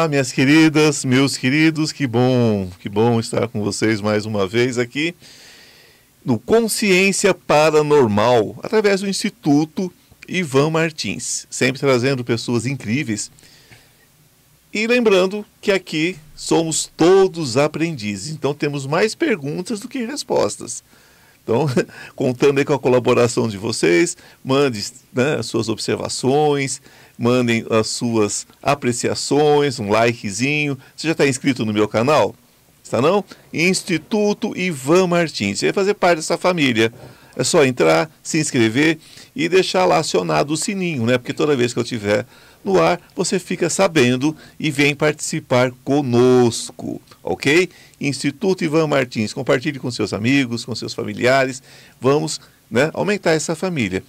Olá, minhas queridas, meus queridos, que bom, que bom estar com vocês mais uma vez aqui no Consciência Paranormal, através do Instituto Ivan Martins, sempre trazendo pessoas incríveis. E lembrando que aqui somos todos aprendizes, então temos mais perguntas do que respostas. Então, contando aí com a colaboração de vocês, mande né, as suas observações, mandem as suas apreciações, um likezinho. Você já está inscrito no meu canal? Está não? Instituto Ivan Martins. Você vai fazer parte dessa família. É só entrar, se inscrever e deixar lá acionado o sininho, né? Porque toda vez que eu tiver no ar, você fica sabendo e vem participar conosco, ok? Instituto Ivan Martins, compartilhe com seus amigos, com seus familiares. Vamos né, aumentar essa família,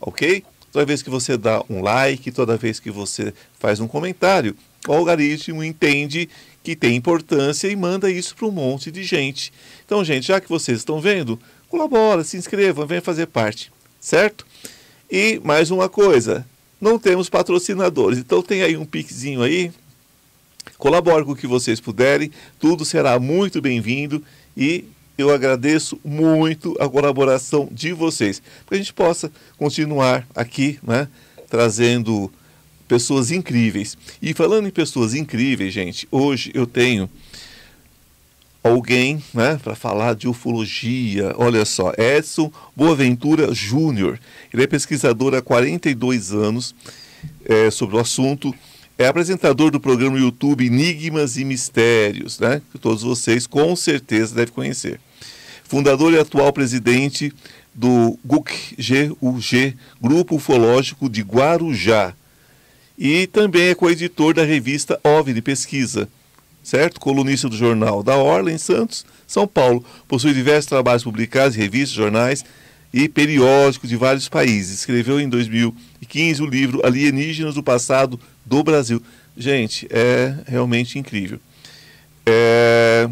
ok? Toda vez que você dá um like, toda vez que você faz um comentário, o algoritmo entende que tem importância e manda isso para um monte de gente. Então, gente, já que vocês estão vendo, colabora, se inscreva, venha fazer parte, certo? E mais uma coisa, não temos patrocinadores, então tem aí um piquezinho aí, colabore com o que vocês puderem, tudo será muito bem-vindo e eu agradeço muito a colaboração de vocês, para que a gente possa continuar aqui, né, trazendo pessoas incríveis. E falando em pessoas incríveis, gente, hoje eu tenho alguém né, para falar de ufologia. Olha só, Edson Boaventura Júnior. Ele é pesquisador há 42 anos é, sobre o assunto. É apresentador do programa YouTube Enigmas e Mistérios, né, que todos vocês com certeza devem conhecer fundador e atual presidente do GUC-GUG, Grupo Ufológico de Guarujá. E também é coeditor da revista OVNI Pesquisa, certo? Colunista do jornal da Orla, em Santos, São Paulo. Possui diversos trabalhos publicados em revistas, jornais e periódicos de vários países. Escreveu em 2015 o livro Alienígenas do Passado do Brasil. Gente, é realmente incrível. É...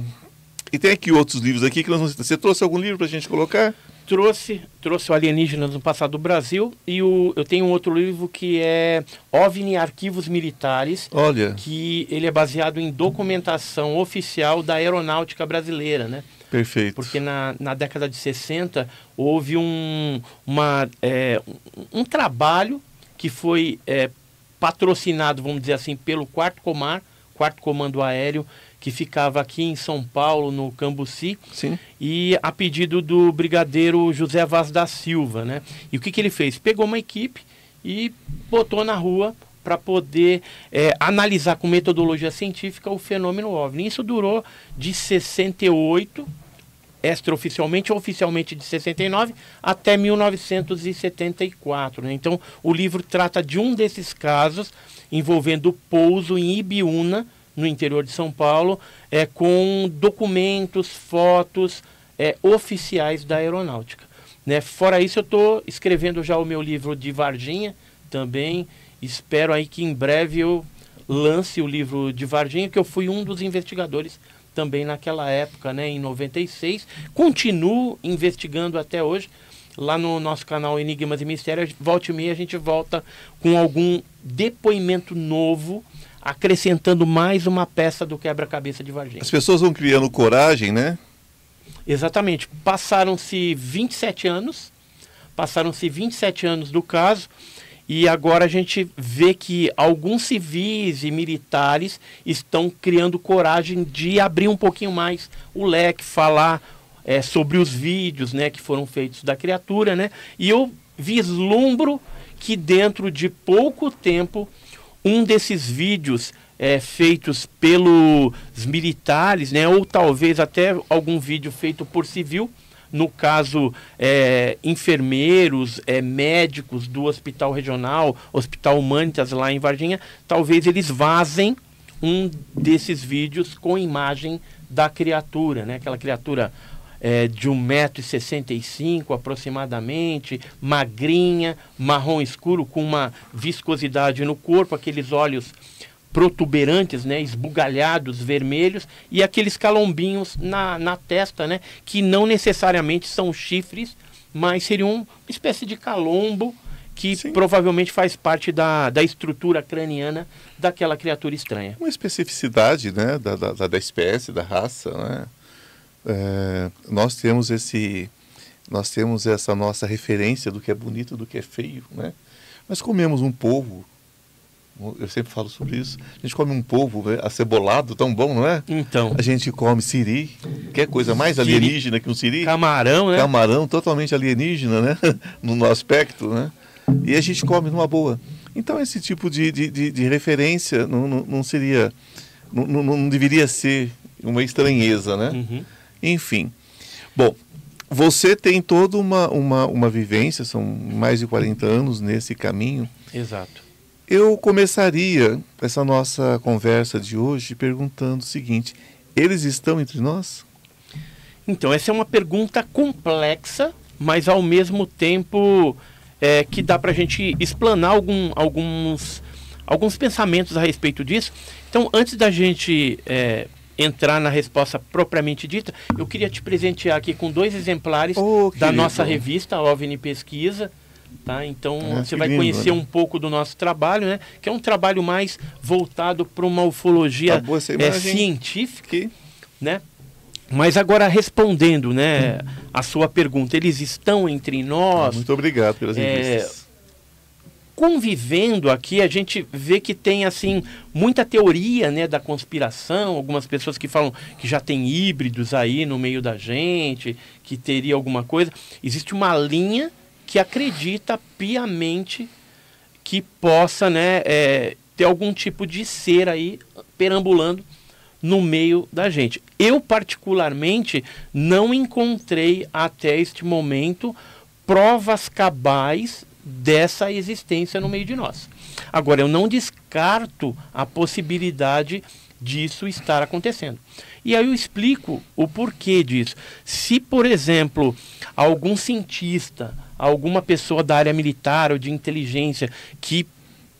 E tem aqui outros livros aqui que nós vamos... Você trouxe algum livro para a gente colocar? Trouxe, trouxe o Alienígenas no Passado do Brasil e o, eu tenho um outro livro que é OVNI Arquivos Militares. Olha. Que ele é baseado em documentação oficial da aeronáutica brasileira, né? Perfeito. Porque na, na década de 60 houve um, uma, é, um, trabalho que foi é, patrocinado, vamos dizer assim, pelo Quarto Comar, Quarto Comando Aéreo, que ficava aqui em São Paulo, no Cambuci, Sim. e a pedido do brigadeiro José Vaz da Silva. Né? E o que, que ele fez? Pegou uma equipe e botou na rua para poder é, analisar com metodologia científica o fenômeno OVNI. Isso durou de 68, extraoficialmente ou oficialmente de 69, até 1974. Né? Então, o livro trata de um desses casos envolvendo o pouso em Ibiúna, no interior de São Paulo, é, com documentos, fotos é, oficiais da aeronáutica. Né? Fora isso, eu estou escrevendo já o meu livro de Varginha também. Espero aí que em breve eu lance o livro de Varginha, que eu fui um dos investigadores também naquela época, né, em 96. Continuo investigando até hoje. Lá no nosso canal Enigmas e Mistérios, volte e meia a gente volta com algum depoimento novo acrescentando mais uma peça do quebra-cabeça de Varginha. As pessoas vão criando coragem, né? Exatamente. Passaram-se 27 anos, passaram-se 27 anos do caso, e agora a gente vê que alguns civis e militares estão criando coragem de abrir um pouquinho mais o leque, falar é, sobre os vídeos né, que foram feitos da criatura, né? E eu vislumbro que dentro de pouco tempo um desses vídeos é, feitos pelos militares, né, ou talvez até algum vídeo feito por civil, no caso, é, enfermeiros, é, médicos do Hospital Regional, Hospital Humanitas lá em Varginha, talvez eles vazem um desses vídeos com imagem da criatura, né? Aquela criatura é, de 1,65m aproximadamente, magrinha, marrom escuro, com uma viscosidade no corpo, aqueles olhos protuberantes, né, esbugalhados, vermelhos, e aqueles calombinhos na, na testa, né, que não necessariamente são chifres, mas seriam uma espécie de calombo que Sim. provavelmente faz parte da, da estrutura craniana daquela criatura estranha. Uma especificidade né, da, da, da espécie, da raça. Né? É, nós temos esse nós temos essa nossa referência do que é bonito do que é feio né mas comemos um polvo eu sempre falo sobre isso. A gente come um polvo né, acebolado, tão bom, não é? Então. A gente come siri, que é coisa mais alienígena que um siri. Camarão, né? Camarão, totalmente alienígena, né? no, no aspecto, né? E a gente come numa boa. Então, esse tipo de, de, de, de referência não, não, não seria. Não, não, não, deveria ser uma estranheza, né? Uhum. Enfim. Bom, você tem toda uma, uma, uma vivência, são mais de 40 anos nesse caminho. Exato. Eu começaria essa nossa conversa de hoje perguntando o seguinte: eles estão entre nós? Então, essa é uma pergunta complexa, mas ao mesmo tempo é, que dá para a gente explanar algum, alguns, alguns pensamentos a respeito disso. Então, antes da gente é, entrar na resposta propriamente dita, eu queria te presentear aqui com dois exemplares oh, da nossa revista OVNI Pesquisa Tá? Então é, você vai lindo, conhecer né? um pouco do nosso trabalho, né? que é um trabalho mais voltado para uma ufologia tá é, científica. Que... Né? Mas agora respondendo né, hum. a sua pergunta, eles estão entre nós. Muito obrigado pelas é, Convivendo aqui, a gente vê que tem assim muita teoria né, da conspiração, algumas pessoas que falam que já tem híbridos aí no meio da gente, que teria alguma coisa. Existe uma linha que acredita piamente que possa né, é, ter algum tipo de ser aí perambulando no meio da gente. Eu, particularmente, não encontrei até este momento provas cabais dessa existência no meio de nós. Agora, eu não descarto a possibilidade disso estar acontecendo. E aí eu explico o porquê disso. Se, por exemplo, algum cientista alguma pessoa da área militar ou de inteligência que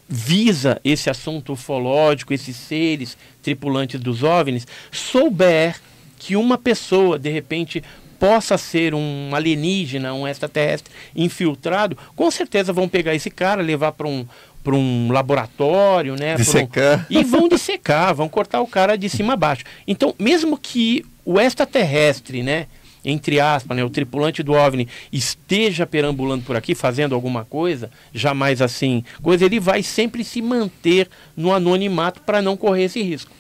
visa esse assunto ufológico, esses seres tripulantes dos OVNIs, souber que uma pessoa, de repente, possa ser um alienígena, um extraterrestre infiltrado, com certeza vão pegar esse cara, levar para um, para um laboratório, né? Dissecar. Um... E vão dissecar, vão cortar o cara de cima a baixo. Então, mesmo que o extraterrestre, né? entre aspas, né, o tripulante do OVNI esteja perambulando por aqui, fazendo alguma coisa, jamais assim, coisa, ele vai sempre se manter no anonimato para não correr esse risco.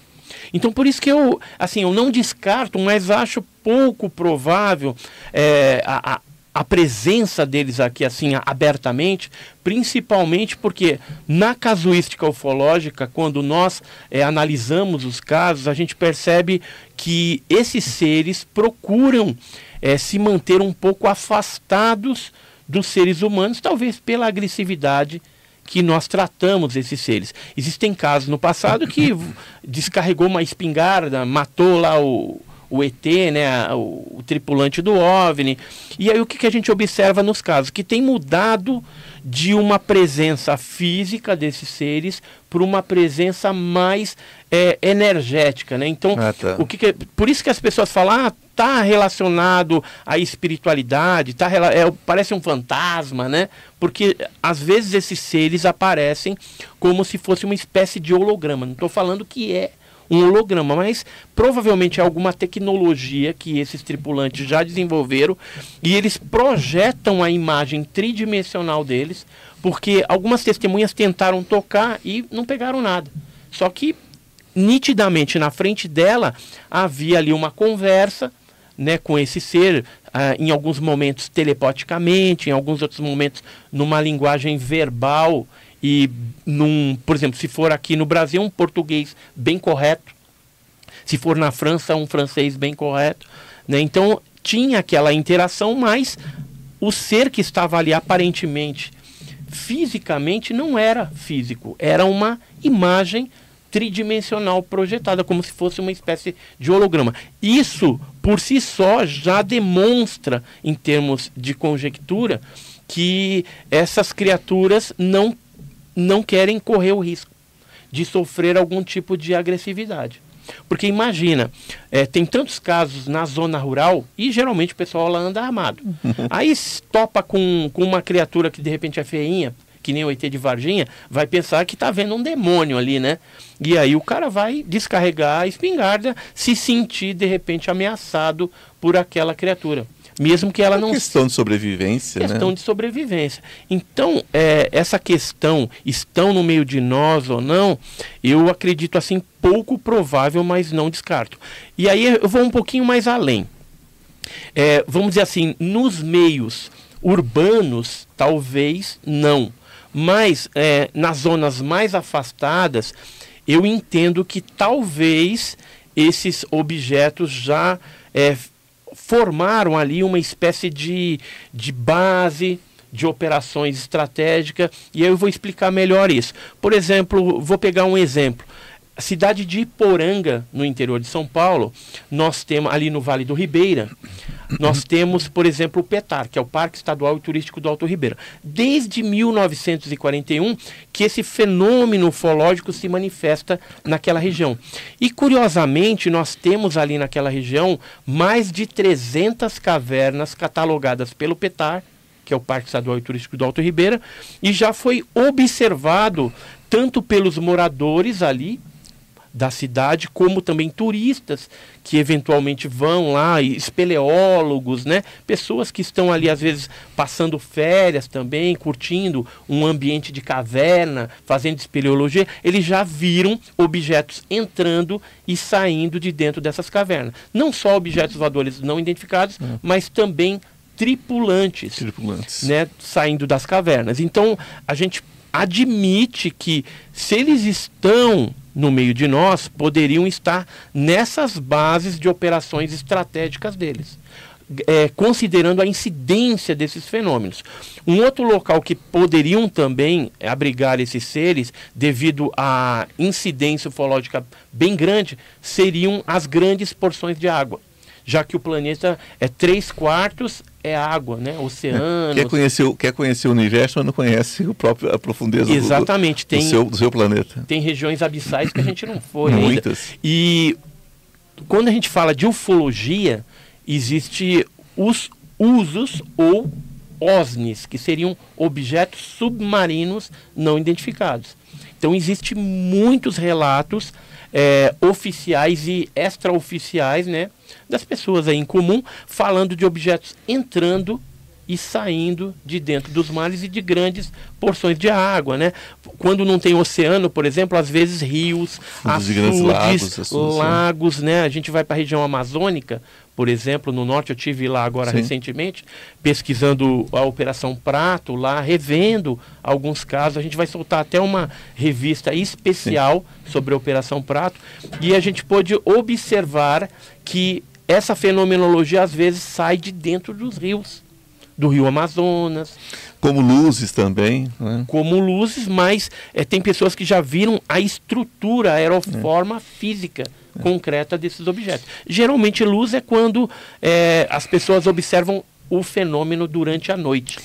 Então, por isso que eu, assim, eu não descarto, mas acho pouco provável é, a, a a presença deles aqui assim abertamente, principalmente porque na casuística ufológica, quando nós é, analisamos os casos, a gente percebe que esses seres procuram é, se manter um pouco afastados dos seres humanos, talvez pela agressividade que nós tratamos esses seres. Existem casos no passado que descarregou uma espingarda, matou lá o o ET, né, o, o, tripulante do OVNI. E aí o que, que a gente observa nos casos? Que tem mudado de uma presença física desses seres para uma presença mais é, energética, né? Então, ah, tá. o que, que, por isso que as pessoas falam, ah, tá relacionado à espiritualidade, tá, é, parece um fantasma, né? Porque às vezes esses seres aparecem como se fosse uma espécie de holograma. Não estou falando que é um holograma, mas provavelmente é alguma tecnologia que esses tripulantes já desenvolveram e eles projetam a imagem tridimensional deles, porque algumas testemunhas tentaram tocar e não pegaram nada. Só que nitidamente na frente dela havia ali uma conversa né, com esse ser, ah, em alguns momentos telepaticamente, em alguns outros momentos numa linguagem verbal e num, por exemplo, se for aqui no Brasil um português bem correto, se for na França um francês bem correto, né? Então tinha aquela interação, mas o ser que estava ali aparentemente fisicamente não era físico, era uma imagem tridimensional projetada, como se fosse uma espécie de holograma. Isso, por si só, já demonstra, em termos de conjectura, que essas criaturas não não querem correr o risco de sofrer algum tipo de agressividade. Porque imagina, é, tem tantos casos na zona rural e geralmente o pessoal lá anda armado. Aí topa com, com uma criatura que de repente é feinha, que nem o ET de Varginha, vai pensar que está vendo um demônio ali, né? E aí o cara vai descarregar a espingarda se sentir de repente ameaçado por aquela criatura mesmo que ela é não questão de sobrevivência questão né? de sobrevivência. Então é, essa questão estão no meio de nós ou não eu acredito assim pouco provável mas não descarto. E aí eu vou um pouquinho mais além. É, vamos dizer assim nos meios urbanos talvez não. Mas é, nas zonas mais afastadas eu entendo que talvez esses objetos já é, formaram ali uma espécie de, de base de operações estratégicas, e eu vou explicar melhor isso. Por exemplo, vou pegar um exemplo. A cidade de Iporanga, no interior de São Paulo, nós temos ali no Vale do Ribeira, nós temos, por exemplo, o PETAR, que é o Parque Estadual e Turístico do Alto Ribeira. Desde 1941 que esse fenômeno ufológico se manifesta naquela região. E curiosamente, nós temos ali naquela região mais de 300 cavernas catalogadas pelo PETAR, que é o Parque Estadual e Turístico do Alto Ribeira, e já foi observado tanto pelos moradores ali da cidade, como também turistas que eventualmente vão lá, espeleólogos, né? Pessoas que estão ali às vezes passando férias também, curtindo um ambiente de caverna, fazendo espeleologia, eles já viram objetos entrando e saindo de dentro dessas cavernas. Não só objetos voadores não identificados, uhum. mas também tripulantes, tripulantes, né, saindo das cavernas. Então, a gente admite que se eles estão no meio de nós poderiam estar nessas bases de operações estratégicas deles. É, considerando a incidência desses fenômenos. Um outro local que poderiam também abrigar esses seres, devido à incidência ufológica bem grande, seriam as grandes porções de água já que o planeta é três quartos é água, né? Oceano. Quer conhecer, quer conhecer o universo, mas não conhece o próprio, a profundeza Exatamente. Do, tem, do, seu, do seu planeta. Tem regiões abissais que a gente não foi Muitas. Ainda. E quando a gente fala de ufologia, existe os usos ou OSNIs, que seriam objetos submarinos não identificados. Então, existem muitos relatos é, oficiais e extraoficiais, né, das pessoas aí em comum, falando de objetos entrando e saindo de dentro dos mares e de grandes porções de água, né? Quando não tem oceano, por exemplo, às vezes rios, açudes, lagos, lagos, né? A gente vai para a região amazônica, por exemplo, no norte eu tive lá agora Sim. recentemente, pesquisando a Operação Prato, lá revendo alguns casos. A gente vai soltar até uma revista especial Sim. sobre a Operação Prato e a gente pôde observar que essa fenomenologia às vezes sai de dentro dos rios, do Rio Amazonas. Como luzes também. Né? Como luzes, mas é, tem pessoas que já viram a estrutura, a aeroforma é. física concreta desses objetos. Geralmente, luz é quando é, as pessoas observam o fenômeno durante a noite.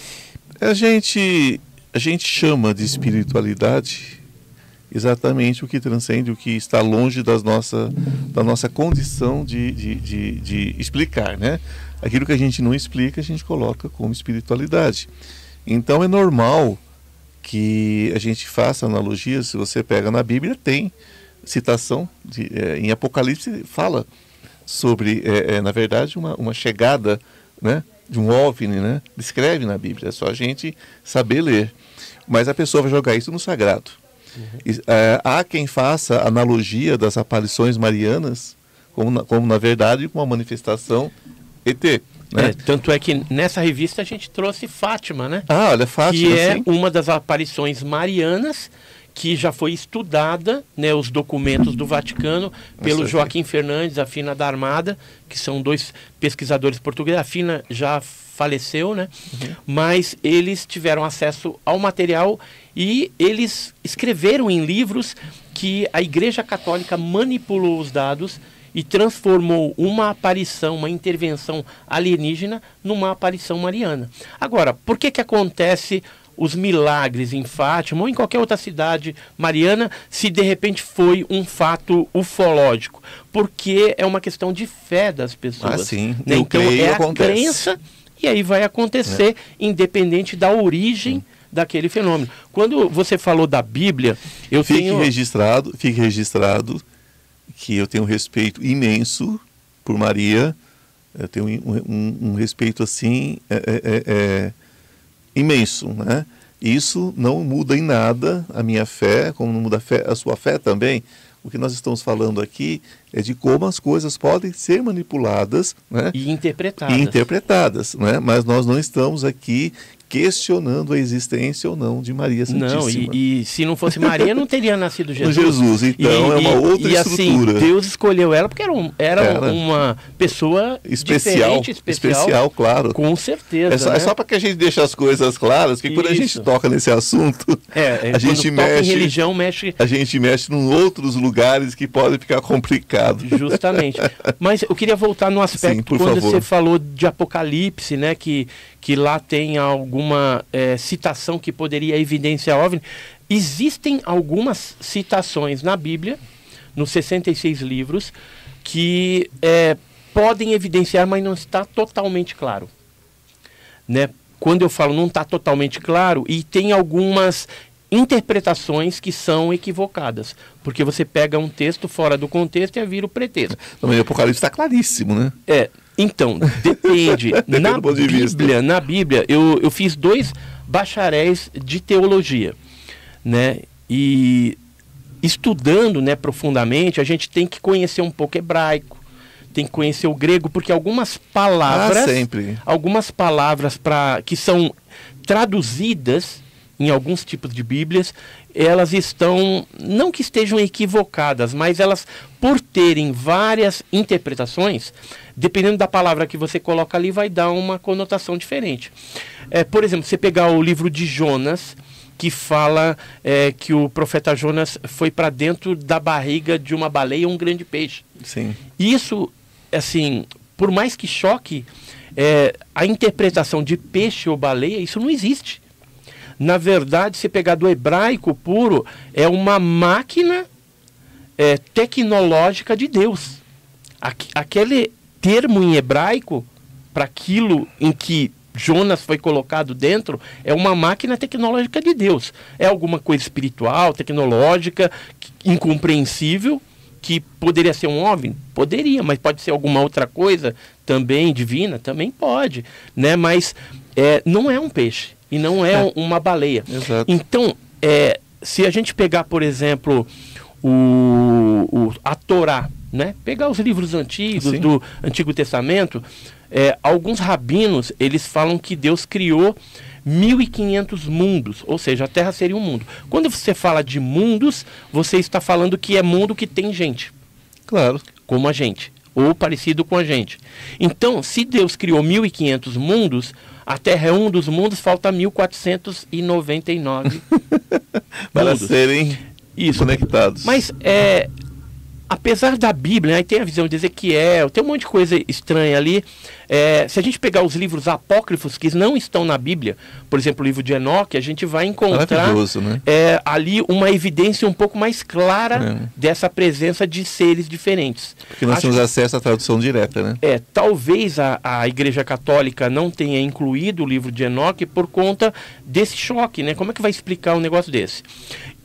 A gente, a gente chama de espiritualidade exatamente o que transcende, o que está longe das nossa, da nossa condição de, de, de, de explicar. Né? Aquilo que a gente não explica, a gente coloca como espiritualidade. Então é normal que a gente faça analogias, se você pega na Bíblia, tem citação de, é, em Apocalipse fala sobre, é, é, na verdade, uma, uma chegada né, de um OVNI, né? Descreve na Bíblia, é só a gente saber ler. Mas a pessoa vai jogar isso no sagrado. Uhum. E, é, há quem faça analogia das aparições marianas como na, como, na verdade, uma manifestação ET. Né? É, tanto é que nessa revista a gente trouxe Fátima, né? Ah, olha, Fátima. Que é sim. uma das aparições marianas que já foi estudada, né, os documentos do Vaticano, pelo Joaquim Fernandes, a Fina da Armada, que são dois pesquisadores portugueses. A Fina já faleceu, né? Uhum. Mas eles tiveram acesso ao material e eles escreveram em livros que a Igreja Católica manipulou os dados e transformou uma aparição, uma intervenção alienígena numa aparição mariana. Agora, por que que acontece os milagres em Fátima ou em qualquer outra cidade mariana, se de repente foi um fato ufológico. Porque é uma questão de fé das pessoas. Ah, sim. Né? Então é acontece. a crença e aí vai acontecer, é. independente da origem. Daquele fenômeno. Quando você falou da Bíblia, eu fique tenho registrado, fique registrado que eu tenho um respeito imenso por Maria. Eu tenho um, um, um respeito assim é, é, é, é imenso, né? Isso não muda em nada a minha fé, como não muda a, fé, a sua fé também. O que nós estamos falando aqui é de como as coisas podem ser manipuladas né? e interpretadas. E interpretadas né? Mas nós não estamos aqui questionando a existência ou não de Maria Santíssima. Não, e, e se não fosse Maria, não teria nascido Jesus. Jesus, então e, é uma outra e, estrutura. Assim, Deus escolheu ela porque era, um, era, era, uma pessoa especial, especial, especial, claro. Com certeza. É só, né? é só para que a gente deixe as coisas claras, que quando a gente toca nesse assunto, é, a gente mexe. Em religião mexe. A gente mexe em outros lugares que podem ficar complicado. Justamente. Mas eu queria voltar no aspecto Sim, quando favor. você falou de Apocalipse, né? Que que lá tem alguma é, citação que poderia evidenciar OVNI. Existem algumas citações na Bíblia, nos 66 livros, que é, podem evidenciar, mas não está totalmente claro. Né? Quando eu falo não está totalmente claro, e tem algumas interpretações que são equivocadas. Porque você pega um texto fora do contexto e vira o pretexto. Também o Apocalipse está claríssimo, né? É, então, depende. na, de Bíblia, na Bíblia, eu, eu fiz dois bacharéis de teologia, né? E estudando né, profundamente, a gente tem que conhecer um pouco hebraico, tem que conhecer o grego, porque algumas palavras, ah, algumas palavras para que são traduzidas em alguns tipos de Bíblias, elas estão, não que estejam equivocadas, mas elas, por terem várias interpretações, dependendo da palavra que você coloca ali, vai dar uma conotação diferente. É, por exemplo, você pegar o livro de Jonas, que fala é, que o profeta Jonas foi para dentro da barriga de uma baleia um grande peixe. Sim. Isso, assim, por mais que choque, é, a interpretação de peixe ou baleia, isso não existe. Na verdade, se pegar do hebraico puro, é uma máquina é, tecnológica de Deus. aquele termo em hebraico, para aquilo em que Jonas foi colocado dentro, é uma máquina tecnológica de Deus. É alguma coisa espiritual, tecnológica, incompreensível, que poderia ser um OVNI? Poderia, mas pode ser alguma outra coisa também divina? Também pode, né? Mas é, não é um peixe e não é, é. uma baleia. Exato. Então, é, se a gente pegar, por exemplo, o, o, a Torá, né? pegar os livros antigos Sim. do Antigo Testamento, é, alguns rabinos eles falam que Deus criou 1.500 mundos, ou seja, a Terra seria um mundo. Quando você fala de mundos, você está falando que é mundo que tem gente. Claro. Como a gente, ou parecido com a gente. Então, se Deus criou 1.500 mundos, a Terra é um dos mundos, falta 1499 para mundos. serem Isso. conectados. Mas é, apesar da Bíblia, aí tem a visão de Ezequiel, tem um monte de coisa estranha ali. É, se a gente pegar os livros apócrifos que não estão na Bíblia, por exemplo, o livro de Enoque, a gente vai encontrar né? é, ali uma evidência um pouco mais clara é. dessa presença de seres diferentes. Porque nós Acho temos acesso à tradução direta, né? É, talvez a, a Igreja Católica não tenha incluído o livro de Enoque por conta desse choque, né? Como é que vai explicar um negócio desse?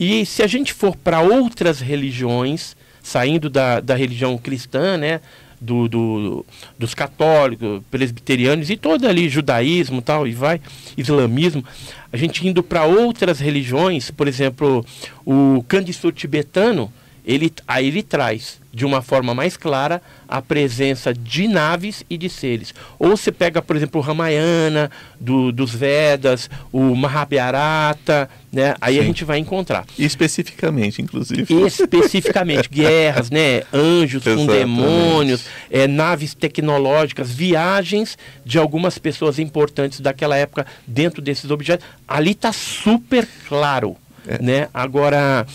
E se a gente for para outras religiões, saindo da, da religião cristã, né? Do, do, dos católicos, presbiterianos e todo ali, judaísmo tal, e vai, islamismo, a gente indo para outras religiões, por exemplo, o Candiço tibetano, ele, aí ele traz de uma forma mais clara a presença de naves e de seres. Ou você pega, por exemplo, o Ramayana, do, dos Vedas, o Mahabharata, né? aí Sim. a gente vai encontrar. Especificamente, inclusive. Especificamente, guerras, né? anjos Exatamente. com demônios, é, naves tecnológicas, viagens de algumas pessoas importantes daquela época dentro desses objetos. Ali está super claro. É. Né? Agora,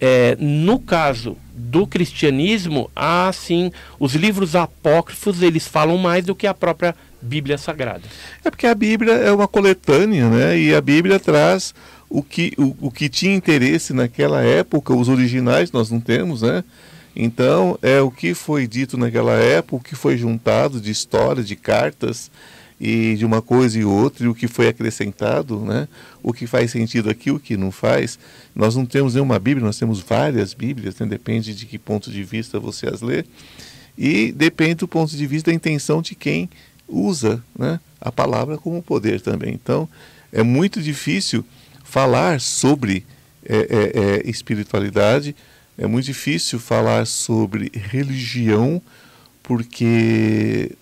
é, no caso do cristianismo, há sim, os livros apócrifos, eles falam mais do que a própria Bíblia Sagrada. É porque a Bíblia é uma coletânea, né? E a Bíblia traz o que, o, o que tinha interesse naquela época, os originais nós não temos, né? Então, é o que foi dito naquela época, o que foi juntado de histórias, de cartas. E de uma coisa e outra, e o que foi acrescentado, né? o que faz sentido aqui, o que não faz. Nós não temos nenhuma Bíblia, nós temos várias Bíblias, né? depende de que ponto de vista você as lê, e depende do ponto de vista da intenção de quem usa né? a palavra como poder também. Então, é muito difícil falar sobre é, é, é, espiritualidade, é muito difícil falar sobre religião, porque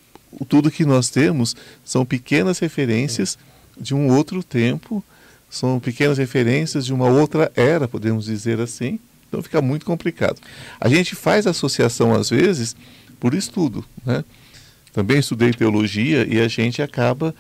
tudo que nós temos são pequenas referências de um outro tempo, são pequenas referências de uma outra era, podemos dizer assim. Então fica muito complicado. A gente faz associação às vezes por estudo, né? Também estudei teologia e a gente acaba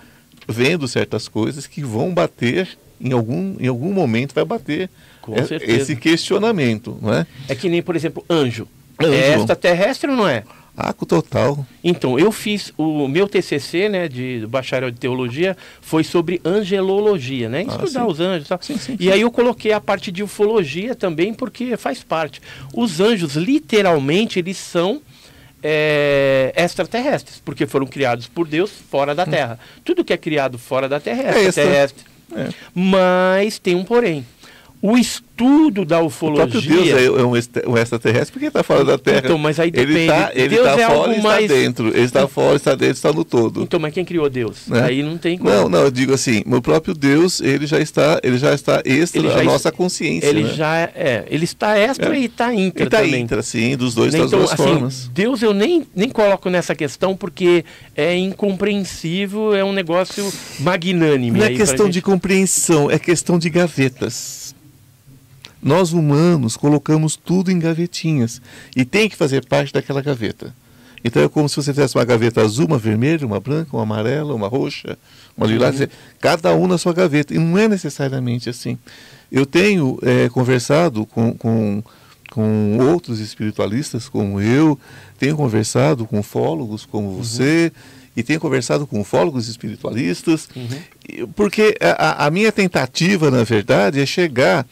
vendo certas coisas que vão bater em algum, em algum momento vai bater Com é, certeza. esse questionamento, não é? É que nem, por exemplo, anjo. Anjo. É extraterrestre ou não é? Aco total. Então, eu fiz o meu TCC, né, de bacharel de teologia, foi sobre angelologia, né, Ah, estudar sim. os anjos, e tal. Sim, sim, E aí eu coloquei a parte de ufologia também, porque faz parte. Os anjos, literalmente, eles são é, extraterrestres, porque foram criados por Deus fora da Terra. Tudo que é criado fora da Terra é Hum. É extra. extraterrestre. É. Mas tem um porém. O estudo da O ufologia. próprio Deus é, um, extra- extraterrestre porque está fora da Terra. Então, mas aí Ele depende. está ele Deus tá é fora algo e está mais- dentro. Ele está fora, está dentro, está no todo. Então, mas quem criou Deus? Né? Aí não tem como. Não, não, eu digo assim, o próprio Deus, ele já está, ele já está extra Ele já a nossa consciência, Ele né? já é, ele está extra É. e está intra Ele está intra, sim, dos dois, das então, duas assim, formas. Deus eu nem, nem coloco nessa questão porque é incompreensível, é um negócio magnânime. Não é questão de compreensão, é questão de gavetas. Nós humanos colocamos tudo em gavetinhas e tem que fazer parte daquela gaveta. Então é como se você tivesse uma gaveta azul, uma vermelha, uma branca, uma amarela, uma roxa, uma lilás, Uhum. cada um na sua gaveta. E não é necessariamente assim. Eu tenho eh, conversado com, com, com outros espiritualistas como eu, tenho conversado com ufólogos como você, e tenho conversado com ufólogos espiritualistas, e- porque a- a minha tentativa, na verdade, é chegar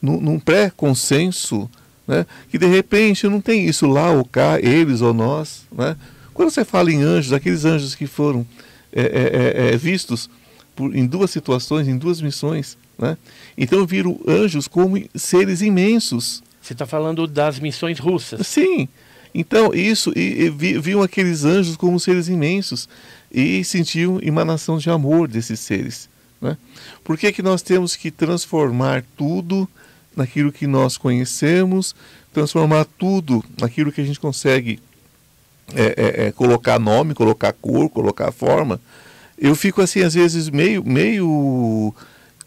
num, num pré-consenso né, que de repente não tem isso lá ou cá, eles ou nós. Né? Quando você fala em anjos, aqueles anjos que foram é, é, é, é, vistos por, em duas situações, em duas missões, né? então viram anjos como seres imensos. Você está falando das missões russas. Sim. Então, isso, e, e vi- viam aqueles anjos como seres imensos e sentiam emanação de amor desses seres. Né? Por que, que nós temos que transformar tudo naquilo que nós conhecemos, transformar tudo naquilo que a gente consegue é, é, é, colocar nome, colocar cor, colocar forma? Eu fico assim, às vezes, meio, meio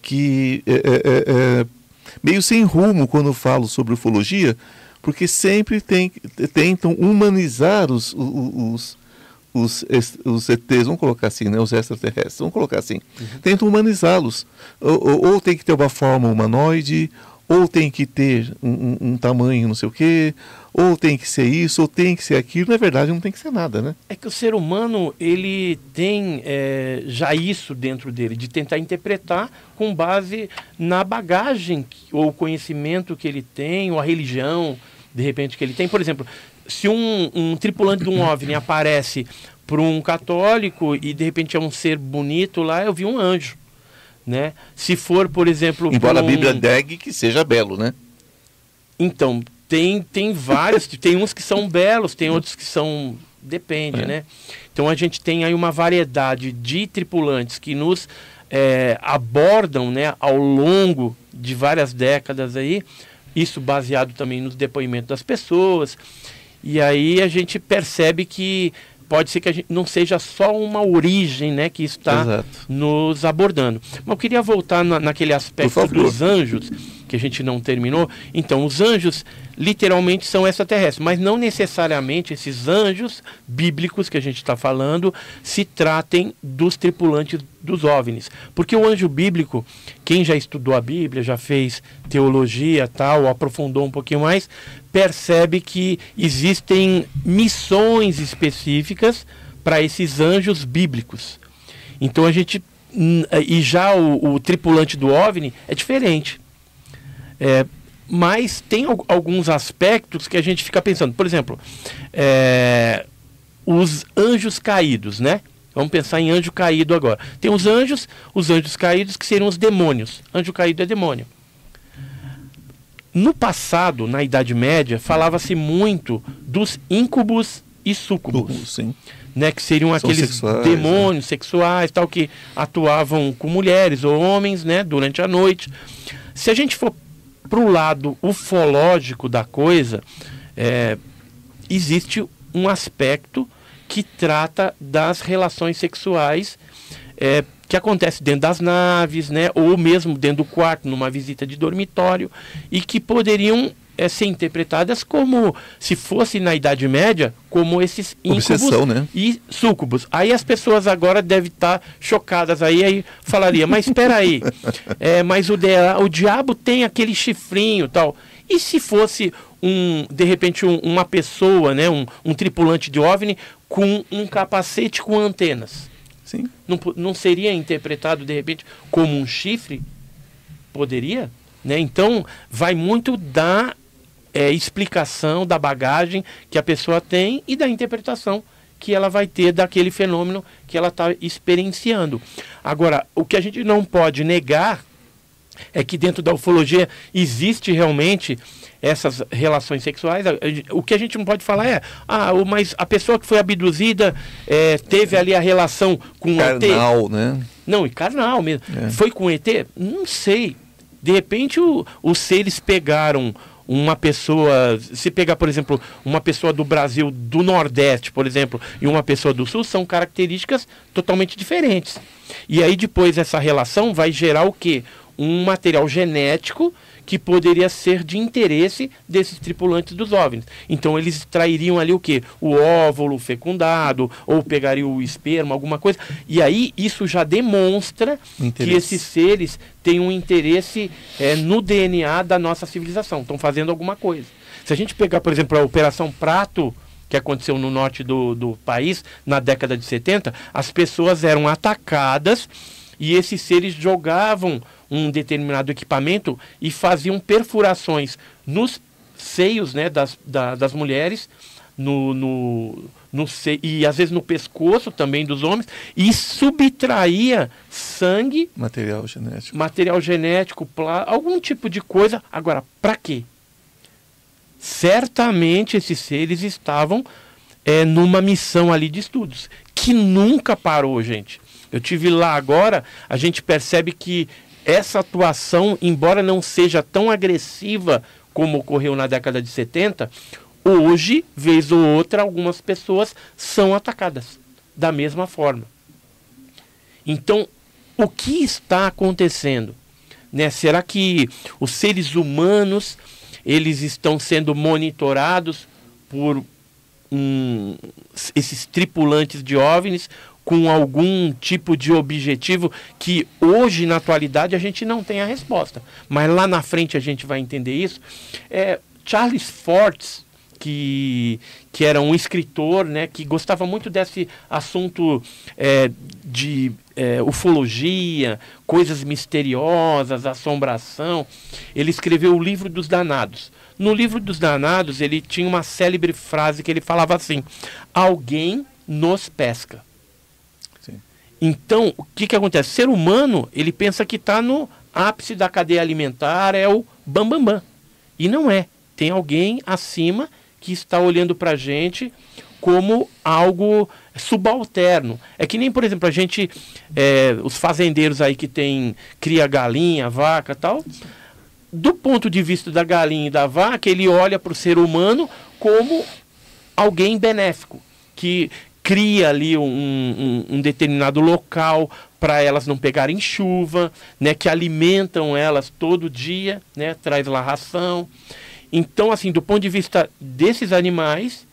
que. é, é, meio sem rumo quando falo sobre ufologia, porque sempre tem, tentam humanizar os, os, os, os ETs, vamos colocar assim, né, os extraterrestres, vamos colocar assim, tentam humanizá-los. Ou, ou, ou tem que ter uma forma humanoide, ou tem que ter um, um- tamanho não sei o quê, ou tem que ser isso, ou tem que ser aquilo. Na verdade, não tem que ser nada, né? É que o ser humano, ele tem é, já isso dentro dele, de tentar interpretar com base na bagagem ou conhecimento que ele tem, ou a religião, de repente, que ele tem. Por exemplo, se um, um tripulante de um OVNI aparece para um católico e de repente é um ser bonito lá, eu vi um anjo. Né? Se for, por exemplo. Embora pra a Bíblia um- negue que seja belo, né? então, tem, tem vários, tem uns que são belos, tem outros que são. Depende, É. né? Então a gente tem aí uma variedade de tripulantes que nos é, abordam né, ao longo de várias décadas aí, isso baseado também nos depoimentos das pessoas. E aí a gente percebe que pode ser que a gente não seja só uma origem né, que está Exato. nos abordando. Mas eu queria voltar na, naquele aspecto dos anjos, que a gente não terminou. Então, os anjos literalmente são extraterrestres, mas não necessariamente esses anjos bíblicos que a gente está falando se tratem dos tripulantes dos OVNIs. Porque o anjo bíblico, quem já estudou a Bíblia, já fez teologia tal, aprofundou um pouquinho mais, percebe que existem missões específicas para esses anjos bíblicos. Então a gente. E já o, o tripulante do OVNI é diferente. É, mas tem al- alguns aspectos que a gente fica pensando. Por exemplo, é, os anjos caídos, né? Vamos pensar em anjo caído agora. Tem os anjos, os anjos caídos que seriam os demônios. Anjo caído é demônio. No passado, na Idade Média, falava-se muito dos íncubos e súcubos. Sim. Né, que seriam São aqueles sexuais, demônios sexuais tal que atuavam com mulheres ou homens né, durante a noite. Se a gente for para o lado ufológico da coisa, é, existe um aspecto que trata das relações sexuais é, que acontece dentro das naves, né, ou mesmo dentro do quarto, numa visita de dormitório, e que poderiam é, ser interpretadas como, se fosse na Idade Média, como esses íncubos Obsessão, né? e súcubos. Aí as pessoas agora devem estar chocadas aí, aí falaria, mas espera aí, é, mas o, de, o diabo tem aquele chifrinho tal. E se fosse um, de repente, um, uma pessoa, né, um, um tripulante de OVNI com um capacete com antenas? Sim. Não, não seria interpretado, de repente, como um chifre? Poderia? Né? Então, vai muito da é, explicação, da bagagem que a pessoa tem e da interpretação que ela vai ter daquele fenômeno que ela está experienciando. Agora, o que a gente não pode negar é que dentro da ufologia existe realmente essas relações sexuais. O que a gente não pode falar é, ah, mas a pessoa que foi abduzida é, teve ali a relação com o ET. Carnal, né? Não, e carnal mesmo. É. Foi com ET? Não sei. De repente o- os seres pegaram uma pessoa, se pegar, por exemplo, uma pessoa do Brasil do Nordeste, por exemplo, e uma pessoa do Sul, são características totalmente diferentes. E aí depois essa relação vai gerar o quê? Um material genético que poderia ser de interesse desses tripulantes dos OVNIs. Então eles trairiam ali o quê? O óvulo fecundado, ou pegariam o esperma, alguma coisa. E aí isso já demonstra que Interesse. esses seres têm um interesse eh, no DNA da nossa civilização, estão fazendo alguma coisa. Se a gente pegar, por exemplo, a Operação Prato, que aconteceu no norte do, do país, na década de 70, as pessoas eram atacadas e esses seres jogavam um determinado equipamento e faziam perfurações nos seios né, das, da- das mulheres, no, no, no e às vezes no pescoço também dos homens, e subtraía sangue, Material genético. material genético, plá- algum tipo de coisa. Agora, para quê? Certamente esses seres estavam é, numa missão ali de estudos, que nunca parou, gente. Eu tive lá agora, a gente percebe que essa atuação, embora não seja tão agressiva como ocorreu na década de 70, hoje, vez ou outra, algumas pessoas são atacadas da mesma forma. Então, o que está acontecendo? Né? Será que os seres humanos eles estão sendo monitorados por um, esses tripulantes de OVNIs com algum tipo de objetivo que hoje, na atualidade, a gente não tem a resposta. Mas lá na frente a gente vai entender isso. É, Charles Fortes, que, que era um escritor, né, que gostava muito desse assunto é, de é, ufologia, coisas misteriosas, assombração. Ele escreveu o livro dos danados. No livro dos danados, ele tinha uma célebre frase que ele falava assim: Alguém nos pesca. Então, o que, que acontece? O ser humano, ele pensa que está no ápice da cadeia alimentar, é o bambambam. Bam, bam. E não é. Tem alguém acima que está olhando para a gente como algo subalterno. É que nem, por exemplo, a gente, é, os fazendeiros aí que tem, cria galinha, vaca tal, do ponto de vista da galinha e da vaca, ele olha para o ser humano como alguém benéfico, que cria ali um, um, um determinado local para elas não pegarem chuva, né, que alimentam elas todo dia, né, traz lá ração. Então, assim, do ponto de vista desses animais,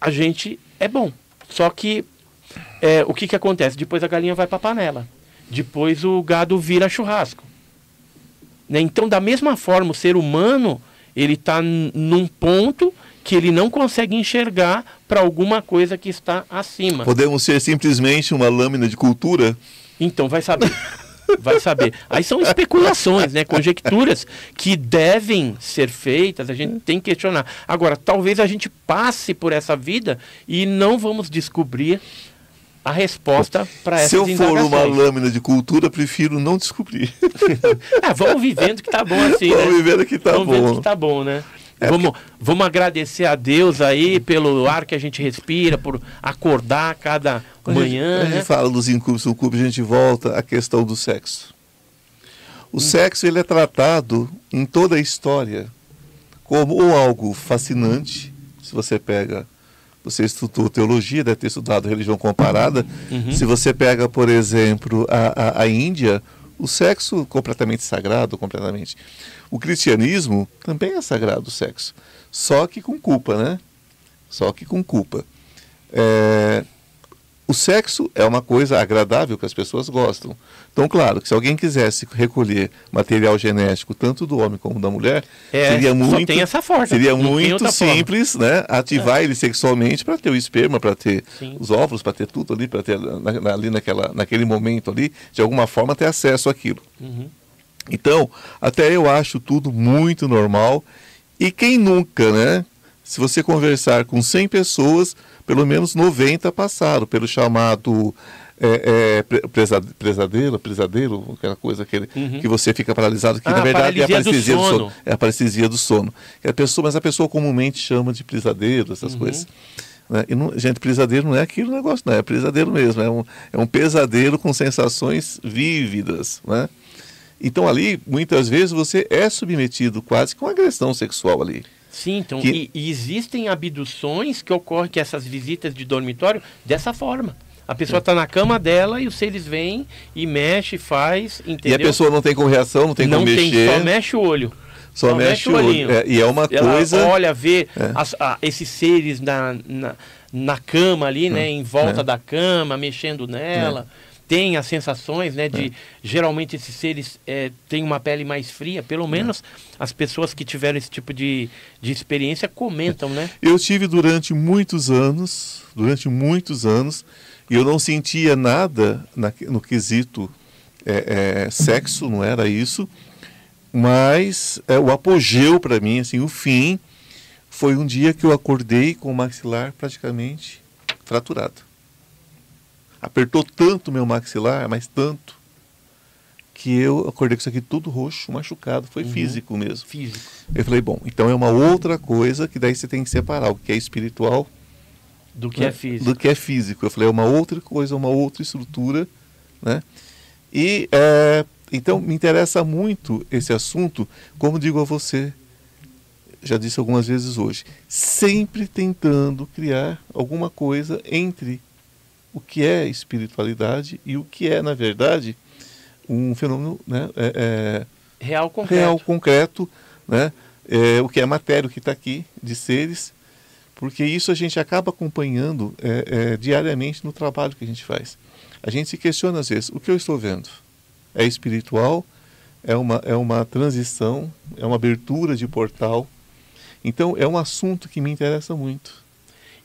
a gente é bom. Só que é, o que, que acontece? Depois a galinha vai para a panela. Depois o gado vira churrasco. Né? Então, da mesma forma, o ser humano ele está num ponto que ele não consegue enxergar para alguma coisa que está acima. Podemos ser simplesmente uma lâmina de cultura? Então, vai saber. Vai saber. Aí são especulações, né? conjecturas que devem ser feitas, a gente tem que questionar. Agora, talvez a gente passe por essa vida e não vamos descobrir a resposta para essas Se eu for uma lâmina de cultura, prefiro não descobrir. é, vamos vivendo que tá bom assim, vamos né? vivendo que tá vamos bom. Vamos que tá bom, né? É vamos, porque... vamos agradecer a Deus aí pelo ar que a gente respira, por acordar cada quando manhã. A gente, né? a gente fala dos incubos no cubo, a gente volta à questão do sexo. O hum. sexo ele é tratado em toda a história como ou algo fascinante, se você pega você estudou teologia, deve ter estudado religião comparada. Uhum. Se você pega, por exemplo, a, a, a, Índia, o sexo completamente sagrado, completamente. O cristianismo também é sagrado o sexo, só que com culpa, né? Só que com culpa. É, o sexo é uma coisa agradável que as pessoas gostam. Então, claro, que se alguém quisesse recolher material genético tanto do homem como da mulher, é, seria muito seria muito simples, forma. né? Ativar é. ele sexualmente para ter o esperma, para ter Sim. os óvulos, para ter tudo ali, para ter na, ali naquela, naquele momento ali, de alguma forma ter acesso àquilo. Uhum. Então, até eu acho tudo muito normal. E quem nunca, né? Se você conversar com 100 pessoas, pelo menos 90 passaram pelo chamado é, é, presadeiro, presadeiro, aquela coisa aquele, uhum. que você fica paralisado, que ah, na verdade é a paralisia do sono. do sono. É a paralisia do sono. É a pessoa, mas a pessoa comumente chama de presadeiro, essas uhum. coisas. Né? E não, gente, pesadelo não é aquele negócio, não, é pesadelo mesmo, é um, é um pesadelo com sensações vívidas. Né? Então ali, muitas vezes, você é submetido quase com agressão sexual ali. Sim, então, que... e, e, existem abduções que ocorrem, que essas visitas de dormitório, dessa forma. A pessoa está na cama dela e os seres vêm e mexe, faz, entendeu? E a pessoa não tem como reação, não tem não como tem, mexer. Só mexe o olho. Só, só mexe, mexe, o olho. É, e é uma Ela coisa... olha, vê é. as, a, esses seres na, na, na cama ali, né? Em volta é. da cama, mexendo nela. É tem as sensações, né? De é. geralmente esses seres é, têm uma pele mais fria. Pelo é. menos as pessoas que tiveram esse tipo de, de experiência comentam, né? Eu tive durante muitos anos, durante muitos anos, e eu não sentia nada na, no quesito é, é, sexo, não era isso. Mas é, o apogeu para mim, assim, o fim, foi um dia que eu acordei com o maxilar praticamente fraturado apertou tanto meu maxilar, mas tanto, que eu acordei com isso aqui tudo roxo, machucado. Foi uhum. físico mesmo. Físico. Eu falei, bom, então é uma outra coisa que daí você tem que separar o que é espiritual do que é né? é físico. Do que é físico. Eu falei, é uma outra coisa, uma outra estrutura, né? E é, então me interessa muito esse assunto, como digo a você, já disse algumas vezes hoje, sempre tentando criar alguma coisa entre o que é espiritualidade e o que é, na verdade, um fenômeno né, é, é, real concreto, real, concreto né, é, o que é matéria, o que está aqui, de seres, porque isso a gente acaba acompanhando é, é, diariamente no trabalho que a gente faz. A gente se questiona às vezes, o que eu estou vendo? É espiritual? É uma, é uma transição? É uma abertura de portal? Então, é um assunto que me interessa muito.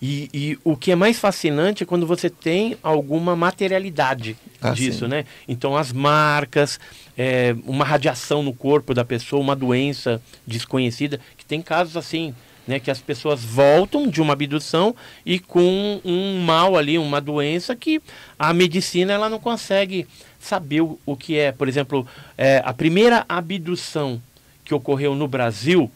E, e, o que é mais fascinante é quando você tem alguma materialidade ah, disso, sim. né? Então as marcas, é, uma radiação no corpo da pessoa, uma doença desconhecida, que tem casos assim, né? Que as pessoas voltam de uma abdução e com um mal ali, uma doença que a medicina ela não consegue saber o, o que é. Por exemplo, é, a primeira abdução que ocorreu no Brasil,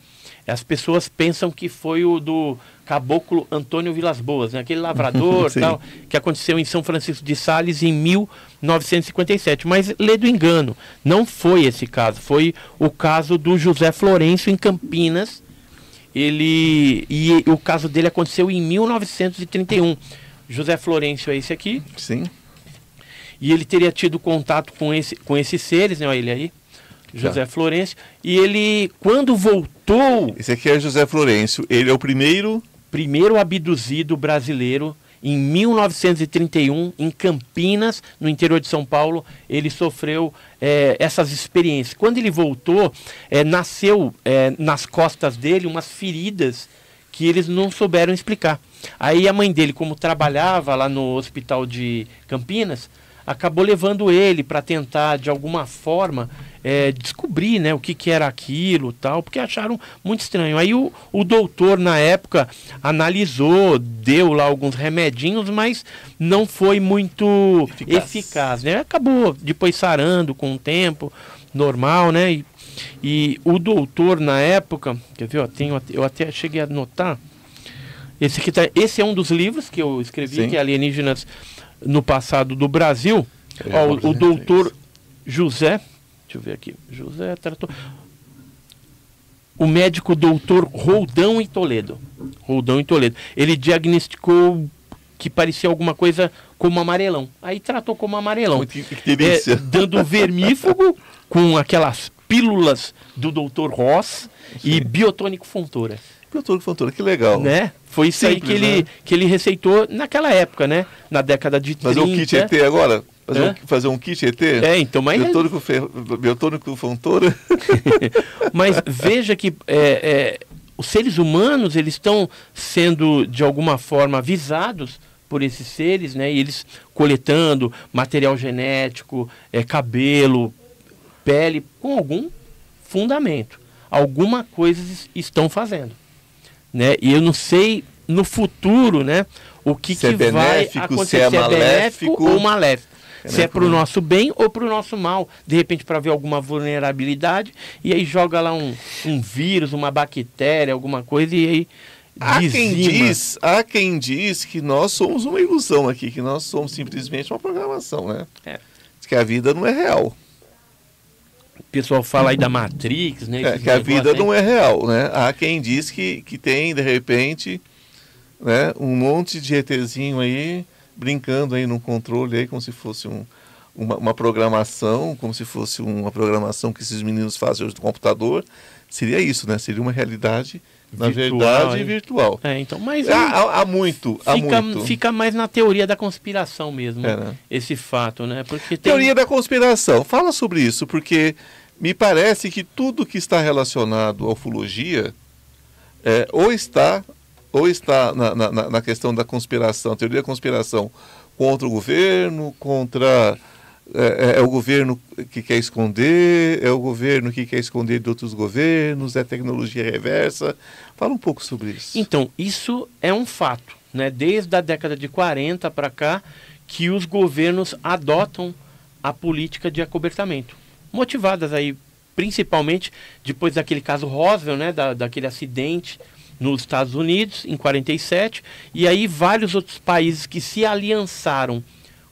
as pessoas pensam que foi o do caboclo Antônio Vilas Boas, né? aquele lavrador tal, que aconteceu em São Francisco de Sales em 1957. Mas lê do engano, não foi esse caso, foi o caso do José Florencio em Campinas. Ele e o caso dele aconteceu em 1931. José Florencio é esse aqui. Sim. E ele teria tido contato com, esse, com esses seres, né? Olha ele aí. José Já. Florencio. E ele, quando voltou. Esse aqui é José Florencio. Ele é o primeiro primeiro abduzido brasileiro em 1931, em Campinas, no interior de São Paulo, ele sofreu é, essas experiências. Quando ele voltou, é, nasceu é, nas costas dele umas feridas que eles não souberam explicar. Aí a mãe dele, como trabalhava lá no hospital de Campinas, acabou levando ele para tentar, de alguma forma, é, descobrir né, o que, que era aquilo tal, porque acharam muito estranho. Aí o, o doutor, na época, analisou, deu lá alguns remedinhos, mas não foi muito eficaz, eficaz né? Acabou depois sarando com o tempo, normal, né? E, e o doutor, na época, quer ver, ó, tenho, eu até cheguei a notar, esse, aqui tá, esse é um dos livros que eu escrevi, Sim. que é Alienígenas no Passado do Brasil. É, ó, o, o doutor José Deixa eu ver aqui. José tratou. O médico doutor Roldão em Toledo. Roldão em Toledo. Ele diagnosticou que parecia alguma coisa como amarelão. Aí tratou como amarelão. Que, que é, dando vermífugo com aquelas pílulas do doutor Ross Sim. e biotônico Fontoura. Biotônico Fontoura, que legal. Né? Foi isso Simples, aí que ele, né? que ele receitou naquela época, né? Na década de Fazer 30. Fazer o kit ET agora? Fazer, um, fazer um kit ET? É, então, mas... Biotônico, fer... Biotônico Fontoura? mas veja que é, é, os seres humanos, eles estão sendo, de alguma forma, avisados por esses seres, né? E eles coletando material genético, é, cabelo, pele, com algum fundamento. Alguma coisa estão fazendo. Né? E eu não sei no futuro, né? O que, se que é vai acontecer, se é, se é benéfico ou maléfico. É se é para o nosso bem ou para o nosso mal. De repente, para ver alguma vulnerabilidade, e aí joga lá um, um vírus, uma bactéria, alguma coisa, e aí. Há quem, diz, há quem diz que nós somos uma ilusão aqui, que nós somos simplesmente uma programação, né? É. Que a vida não é real. O pessoal fala aí da Matrix, né? É, que a vida não é real, né? Há quem diz que, que tem, de repente, né, um monte de ETzinho aí brincando aí no controle aí como se fosse um, uma, uma, programação, como se fosse uma programação que esses meninos fazem hoje no computador. Seria isso, né? Seria uma realidade, na virtual, verdade, hein? virtual. É, então, mas há, há, há muito, fica, há muito. Fica mais na teoria da conspiração mesmo, é, né? esse fato, né? Porque tem... Teoria da conspiração. Fala sobre isso, porque me parece que tudo que está relacionado à ufologia é, ou está ou está na, na, na questão da conspiração, teoria da conspiração contra o governo, contra é, é, é, o governo que quer esconder, é o governo que quer esconder de outros governos, é tecnologia reversa. Fala um pouco sobre isso. Então, isso é um fato. Né? Desde a década de 40 para cá, que os governos adotam a política de acobertamento. Motivadas aí, principalmente, depois daquele caso Roswell, né? Da, daquele acidente nos Estados Unidos, em 47, e aí vários outros países que se aliançaram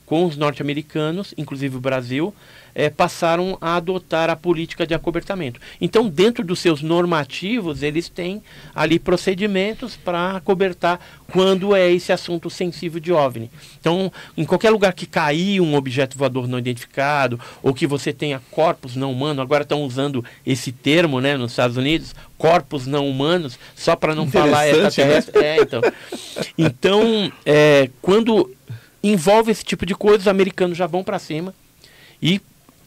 com os norte-americanos, inclusive o Brasil, é, passaram a adotar a política de acobertamento. Então, dentro dos seus normativos, eles têm ali procedimentos para acobertar quando é esse assunto sensível de OVNI. Então, em qualquer lugar que cair um objeto voador não identificado, ou que você tenha corpos não humanos, agora estão usando esse termo né, nos Estados Unidos, corpos não humanos, só para não falar extraterrestre. Né? É, então, então é, quando envolve esse tipo de coisa, os americanos já vão para cima e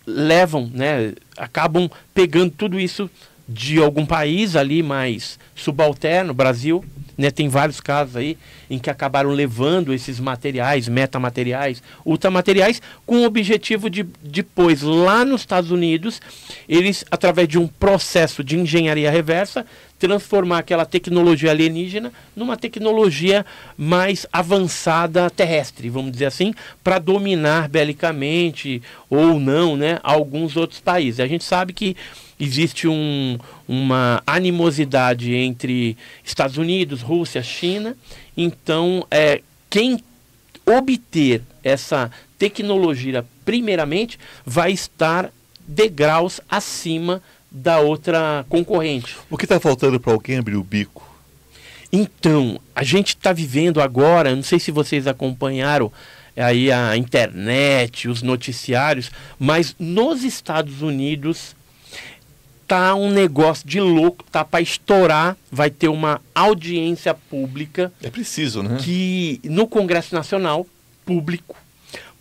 levam, né, acabam pegando tudo isso de algum país ali mais subalterno, Brasil, né, tem vários casos aí em que acabaram levando esses materiais, metamateriais, ultramateriais, com o objetivo de depois, lá nos Estados Unidos, eles, através de um processo de engenharia reversa, transformar aquela tecnologia alienígena numa tecnologia mais avançada terrestre, vamos dizer assim, para dominar belicamente ou não né, alguns outros países. A gente sabe que existe um, uma animosidade entre Estados Unidos, Rússia, China. Então, é, quem obter essa tecnologia primeiramente vai estar degraus acima da outra concorrente. O que está faltando para alguém abrir o bico? Então, a gente está vivendo agora, não sei se vocês acompanharam aí a internet, os noticiários, mas nos Estados Unidos tá um negócio de louco, tá para estourar, vai ter uma audiência pública. É preciso, né? Que no Congresso Nacional público,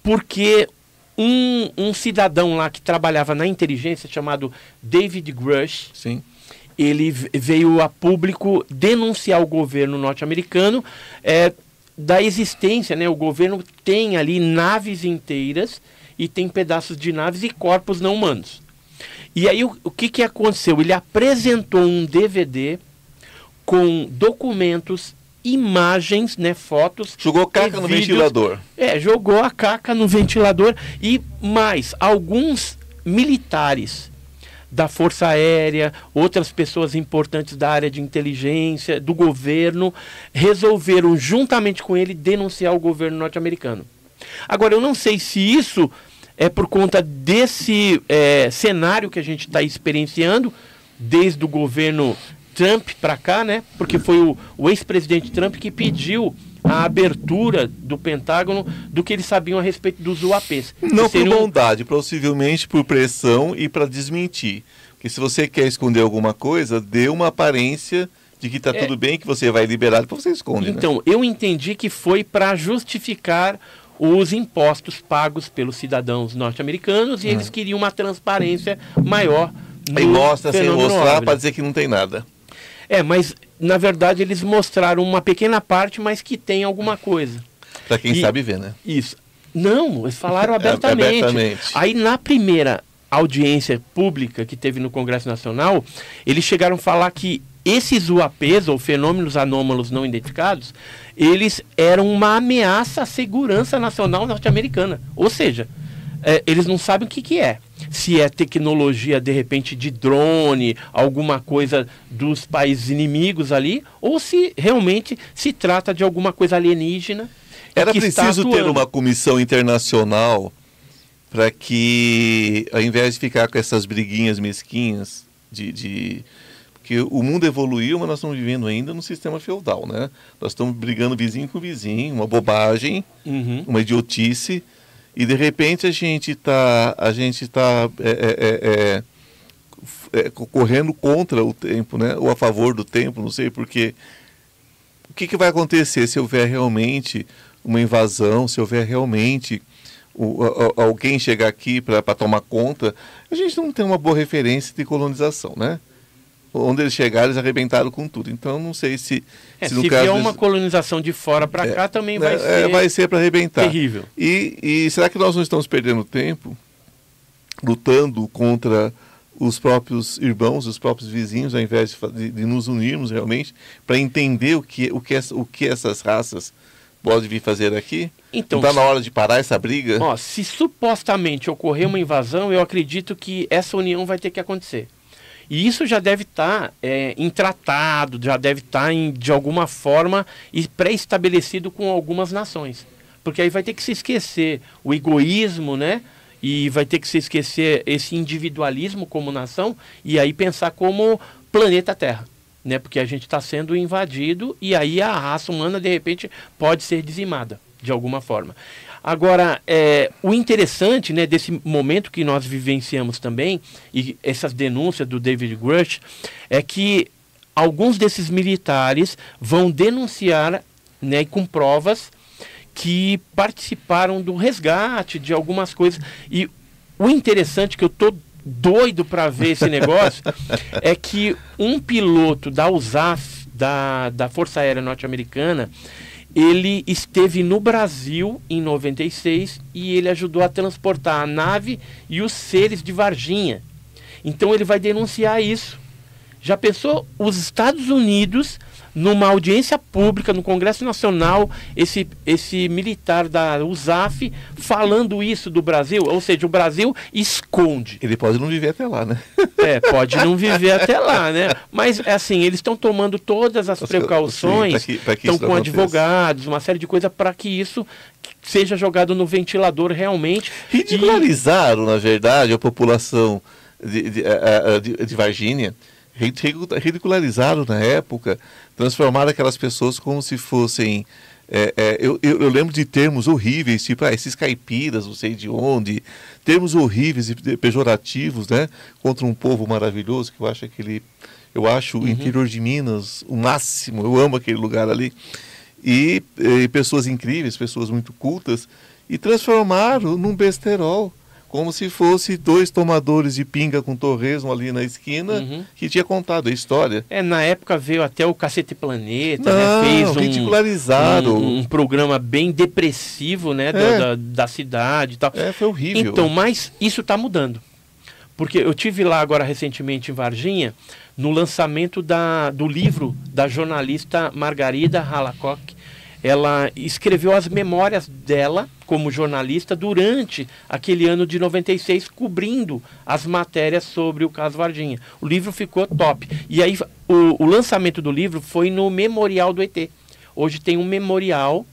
porque um, um cidadão lá que trabalhava na inteligência chamado David Grush, Sim. ele veio a público denunciar o governo norte-americano é, da existência, né? O governo tem ali naves inteiras e tem pedaços de naves e corpos não humanos. E aí o, o que, que aconteceu? Ele apresentou um DVD com documentos, imagens, né, fotos. Jogou caca no vídeos. ventilador. É, jogou a caca no ventilador e mais alguns militares da Força Aérea, outras pessoas importantes da área de inteligência, do governo, resolveram juntamente com ele denunciar o governo norte-americano. Agora, eu não sei se isso é por conta desse é, cenário que a gente está experienciando desde o governo Trump para cá, né? Porque foi o, o ex-presidente Trump que pediu a abertura do Pentágono do que eles sabiam a respeito dos UAPs. Não por bondade, possivelmente por pressão e para desmentir. Porque se você quer esconder alguma coisa, dê uma aparência de que está é... tudo bem, que você vai liberar, depois você esconde. Né? Então, né? eu entendi que foi para justificar os impostos pagos pelos cidadãos norte-americanos e hum. eles queriam uma transparência maior. E mostra sem mostrar para dizer que não tem nada. É, mas na verdade eles mostraram uma pequena parte, mas que tem alguma coisa. Para quem e, sabe ver, né? Isso. Não, eles falaram abertamente. abertamente. Aí na primeira audiência pública que teve no Congresso Nacional, eles chegaram a falar que esses UAPs, ou fenômenos anômalos não identificados, eles eram uma ameaça à segurança nacional norte-americana. Ou seja, é, eles não sabem o que, que é. Se é tecnologia, de repente, de drone, alguma coisa dos países inimigos ali, ou se realmente se trata de alguma coisa alienígena. Era preciso ter uma comissão internacional para que, ao invés de ficar com essas briguinhas mesquinhas de, de porque o mundo evoluiu, mas nós estamos vivendo ainda no sistema feudal, né? Nós estamos brigando vizinho com vizinho, uma bobagem, uhum. uma idiotice, e de repente a gente está a gente está é, é, é, é, correndo contra o tempo, né? Ou a favor do tempo, não sei porque. O que, que vai acontecer se houver realmente uma invasão, se houver realmente o, alguém chegar aqui para tomar conta? A gente não tem uma boa referência de colonização, né? Onde eles chegaram, eles arrebentaram com tudo. Então, não sei se. É, se, se vier uma colonização de fora para é, cá, também vai é, ser. É, vai ser para arrebentar. Terrível. E, e será que nós não estamos perdendo tempo lutando contra os próprios irmãos, os próprios vizinhos, ao invés de, de, de nos unirmos realmente para entender o que, o, que, o que essas raças podem vir fazer aqui? Então, está na hora de parar essa briga? Ó, se supostamente ocorrer uma invasão, eu acredito que essa união vai ter que acontecer. E isso já deve estar tá, é, em tratado, já deve estar tá de alguma forma pré-estabelecido com algumas nações. Porque aí vai ter que se esquecer o egoísmo, né? E vai ter que se esquecer esse individualismo como nação e aí pensar como planeta Terra. Né? Porque a gente está sendo invadido e aí a raça humana, de repente, pode ser dizimada de alguma forma. Agora, é, o interessante né, desse momento que nós vivenciamos também, e essas denúncias do David Grush, é que alguns desses militares vão denunciar né, com provas que participaram do resgate de algumas coisas. E o interessante que eu estou doido para ver esse negócio é que um piloto da USAF, da, da Força Aérea Norte-Americana, ele esteve no Brasil em 96 e ele ajudou a transportar a nave e os seres de Varginha. Então ele vai denunciar isso. Já pensou os Estados Unidos numa audiência pública no Congresso Nacional, esse, esse militar da USAF falando isso do Brasil, ou seja, o Brasil esconde. Ele pode não viver até lá, né? É, pode não viver até lá, né? Mas, assim, eles estão tomando todas as precauções, estão com advogados, uma série de coisas para que isso seja jogado no ventilador realmente. Ridicularizaram, e... na verdade, a população de, de, de, de Varginha ridicularizaram na época, transformaram aquelas pessoas como se fossem. É, é, eu, eu, lembro de termos horríveis, tipo ah, esses caipiras, não sei de onde, termos horríveis e pejorativos, né? Contra um povo maravilhoso, que eu acho aquele. Eu acho uhum. o interior de Minas o máximo, eu amo aquele lugar ali. E, e pessoas incríveis, pessoas muito cultas, e transformaram num besterol como se fosse dois tomadores de pinga com torresmo ali na esquina Uhum. que tinha contado a história. É, na época veio até o Cacete Planeta, Não, né? Fez um, ridicularizado. um, um programa bem depressivo, né? da- É. Da, da cidade e tal. É, foi horrível. Então, mas isso está mudando. Porque eu tive lá agora recentemente em Varginha, no lançamento da, do livro da jornalista Margarida Halacock. Ela escreveu as memórias dela como jornalista durante aquele ano de 96, cobrindo as matérias sobre o caso Varginha. O livro ficou top. E aí o, o lançamento do livro foi no Memorial do ET. Hoje tem um memorial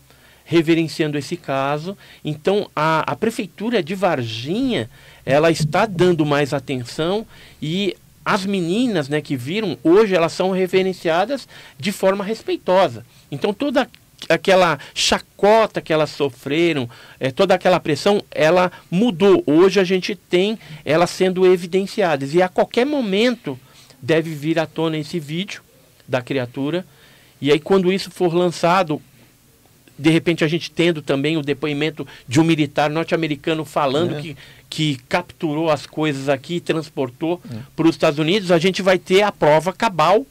reverenciando esse caso. Então, a, a prefeitura de Varginha, ela está dando mais atenção e as meninas, né, que viram, hoje elas são reverenciadas de forma respeitosa. Então, toda aquela chacota que elas sofreram, eh, toda aquela pressão, ela mudou. Hoje a gente tem elas sendo evidenciadas e a qualquer momento deve vir à tona esse vídeo da criatura. E aí, quando isso for lançado, de repente a gente tendo também o depoimento de um militar norte-americano falando É. que, que capturou as coisas aqui e transportou para os Estados Unidos, a gente vai ter a prova cabal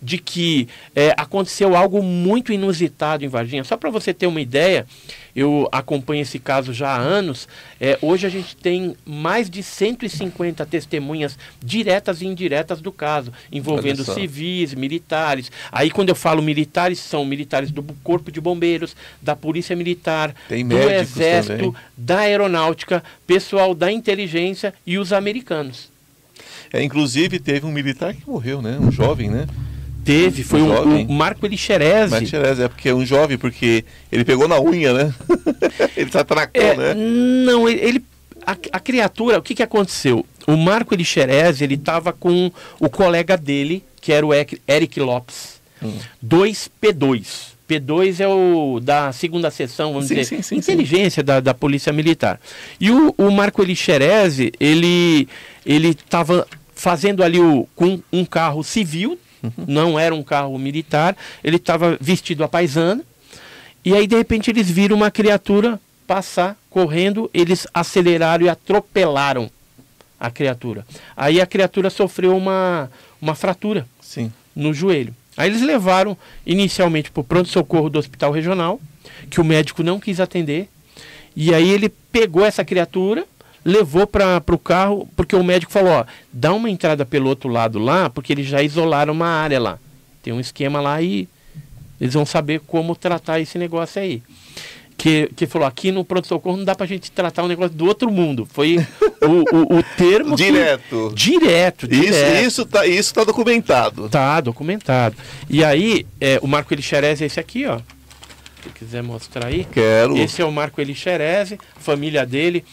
de que é, aconteceu algo muito inusitado em Varginha. Só para você ter uma ideia, eu acompanho esse caso já há anos. é, hoje a gente tem mais de 150 testemunhas diretas e indiretas do caso, envolvendo civis, militares. Aí quando eu falo militares, são militares do Corpo de Bombeiros, da Polícia Militar, do Exército, também. da Aeronáutica, pessoal da inteligência e os americanos. É, inclusive, teve um militar que morreu, né? Um jovem, né? Teve, foi Um o Marco Elixerese. Mas Xerez, é porque é um jovem, porque ele pegou na unha, né? ele se atracou, É, né? Não, ele. ele- a, a criatura, o que, que aconteceu? O Marco Elixerez, ele estava com o colega dele, que era o Eric Lopes. Hum. 2P2. P2 é o da segunda seção, vamos Sim, dizer, sim, sim, inteligência Da, da Polícia Militar. E o, o Marco Elixerez, ele ele estava fazendo ali o, com um carro civil, Uhum. não era um carro militar, ele estava vestido a paisana, e aí, de repente, eles viram uma criatura passar correndo, eles aceleraram e atropelaram a criatura. Aí a criatura sofreu uma, uma fratura Sim. no joelho. Aí eles levaram inicialmente para o pronto-socorro do hospital regional, que o médico não quis atender. E aí ele pegou essa criatura, levou para o carro, porque o médico falou: ó, dá uma entrada pelo outro lado lá, porque eles já isolaram uma área lá. Tem um esquema lá e eles vão saber como tratar esse negócio aí. Que, que falou, aqui no pronto-socorro não dá pra gente tratar um negócio do outro mundo. Foi o, o, o termo. que- Direto. direto, Isso, direto. isso, tá, isso tá documentado. Tá, documentado. E aí, é, o Marco Elixerez é esse aqui, ó. Se quiser mostrar aí. Quero. Esse é o Marco Elixerez, família dele.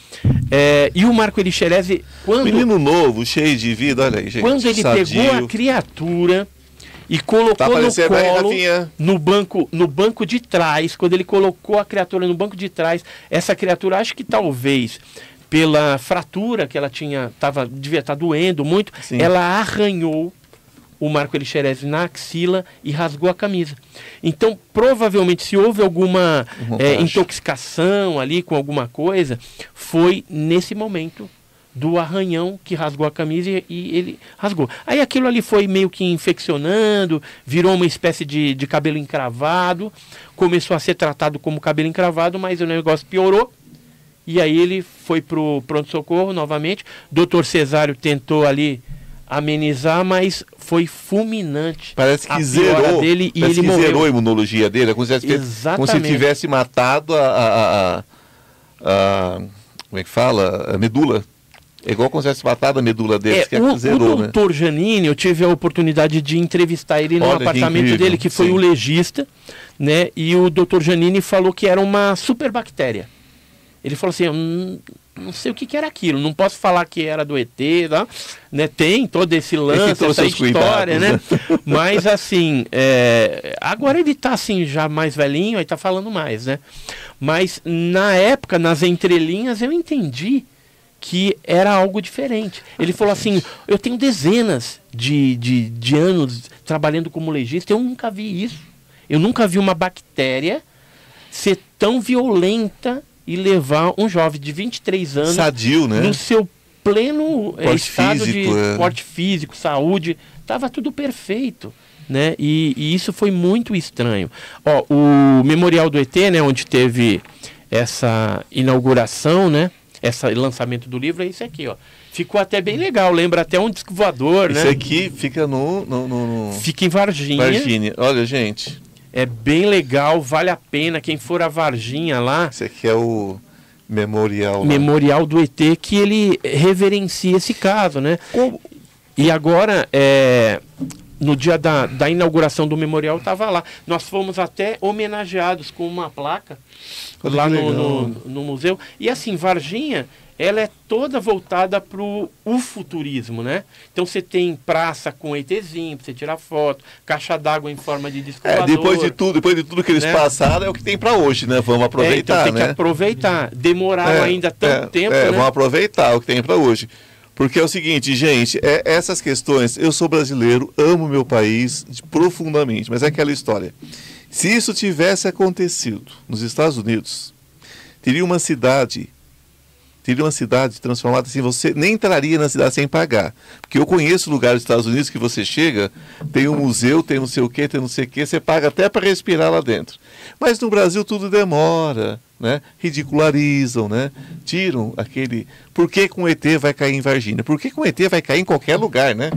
É, e o Marco Elixerez, quando, Menino novo, cheio de vida, olha aí, gente. quando ele sadio. pegou a criatura e colocou Tá no aí, colo, Rafinha? no banco, no banco de trás, quando ele colocou a criatura no banco de trás, essa criatura, acho que talvez pela fratura que ela tinha, tava, devia estar doendo muito, Sim. ela arranhou o Marco Elixerez na axila e rasgou a camisa. Então, provavelmente, se houve alguma racho. intoxicação ali com alguma coisa, foi nesse momento do arranhão que rasgou a camisa e, e ele rasgou. Aí aquilo ali foi meio que infeccionando, virou uma espécie de, de cabelo encravado, começou a ser tratado como cabelo encravado, mas o negócio piorou. E aí ele foi pro pronto-socorro novamente. Doutor Cesário tentou ali amenizar, mas foi fulminante. Parece que zerou. dele e ele que morreu. zerou a imunologia dele. É como se, tivesse- como se tivesse matado a, a- a- a- Como é que fala? A medula. É igual como se tivesse matado a medula dele. É, que o, zerou, o né? doutor Janine, eu tive a oportunidade de entrevistar ele no Olha que apartamento incrível, dele, que foi sim. o legista, né? E o doutor Janine falou que era uma superbactéria. Ele falou assim, eu não, sei o que, que era aquilo, não posso falar que era do ET, tá? né? Tem todo esse lance, essa história, né? cuidados, Mas assim, é, agora ele tá assim, já mais velhinho, aí tá falando mais, né? Mas na época, nas entrelinhas, eu entendi que era algo diferente. Ele falou assim: eu tenho dezenas de, de, de anos trabalhando como legista, eu nunca vi isso. Eu nunca vi uma bactéria ser tão violenta e levar um jovem de 23 anos Sadio, né? no seu pleno eh, Porte estado físico, de é. porte físico, saúde, estava tudo perfeito. Né? E, e isso foi muito estranho. Ó, o Memorial do ET, né, onde teve essa inauguração, né, esse lançamento do livro, é isso aqui. Ó. Ficou até bem legal, lembra até um disco voador, Isso né? aqui fica no, no, no, no Fica em Varginha. Varginha. Olha, gente, É bem legal, vale a pena. Quem for a Varginha lá, esse aqui é o memorial. lá. Memorial do ET, que ele reverencia esse caso, né? Como- E agora, é, no dia da, da inauguração do memorial, estava lá. Nós fomos até homenageados com uma placa Olha lá que no, no, no museu. E assim, Varginha, ela é toda voltada para o ufuturismo, né? Então você tem praça com ETzinho, para você tirar foto, caixa d'água em forma de disco É, depois de tudo, depois de tudo que eles Né? passaram, é o que tem pra hoje, né? Vamos É, então aproveitar, tem que né? aproveitar. Demoraram É, ainda tanto é, tempo, é, né? Vamos aproveitar o que tem pra hoje. Porque é o seguinte, gente, é, essas questões, eu sou brasileiro, amo meu país profundamente, mas é aquela história. Se isso tivesse acontecido nos Estados Unidos, teria uma cidade, teria uma cidade transformada assim, você nem entraria na cidade sem pagar. Porque eu conheço lugares dos Estados Unidos que você chega, tem um museu, tem não sei o que, tem não sei o que, você paga até para respirar lá dentro. Mas no Brasil tudo demora, né? Ridicularizam, né? Tiram aquele. Por que com ET vai cair em Varginha? Por que com ET vai cair em qualquer lugar, né?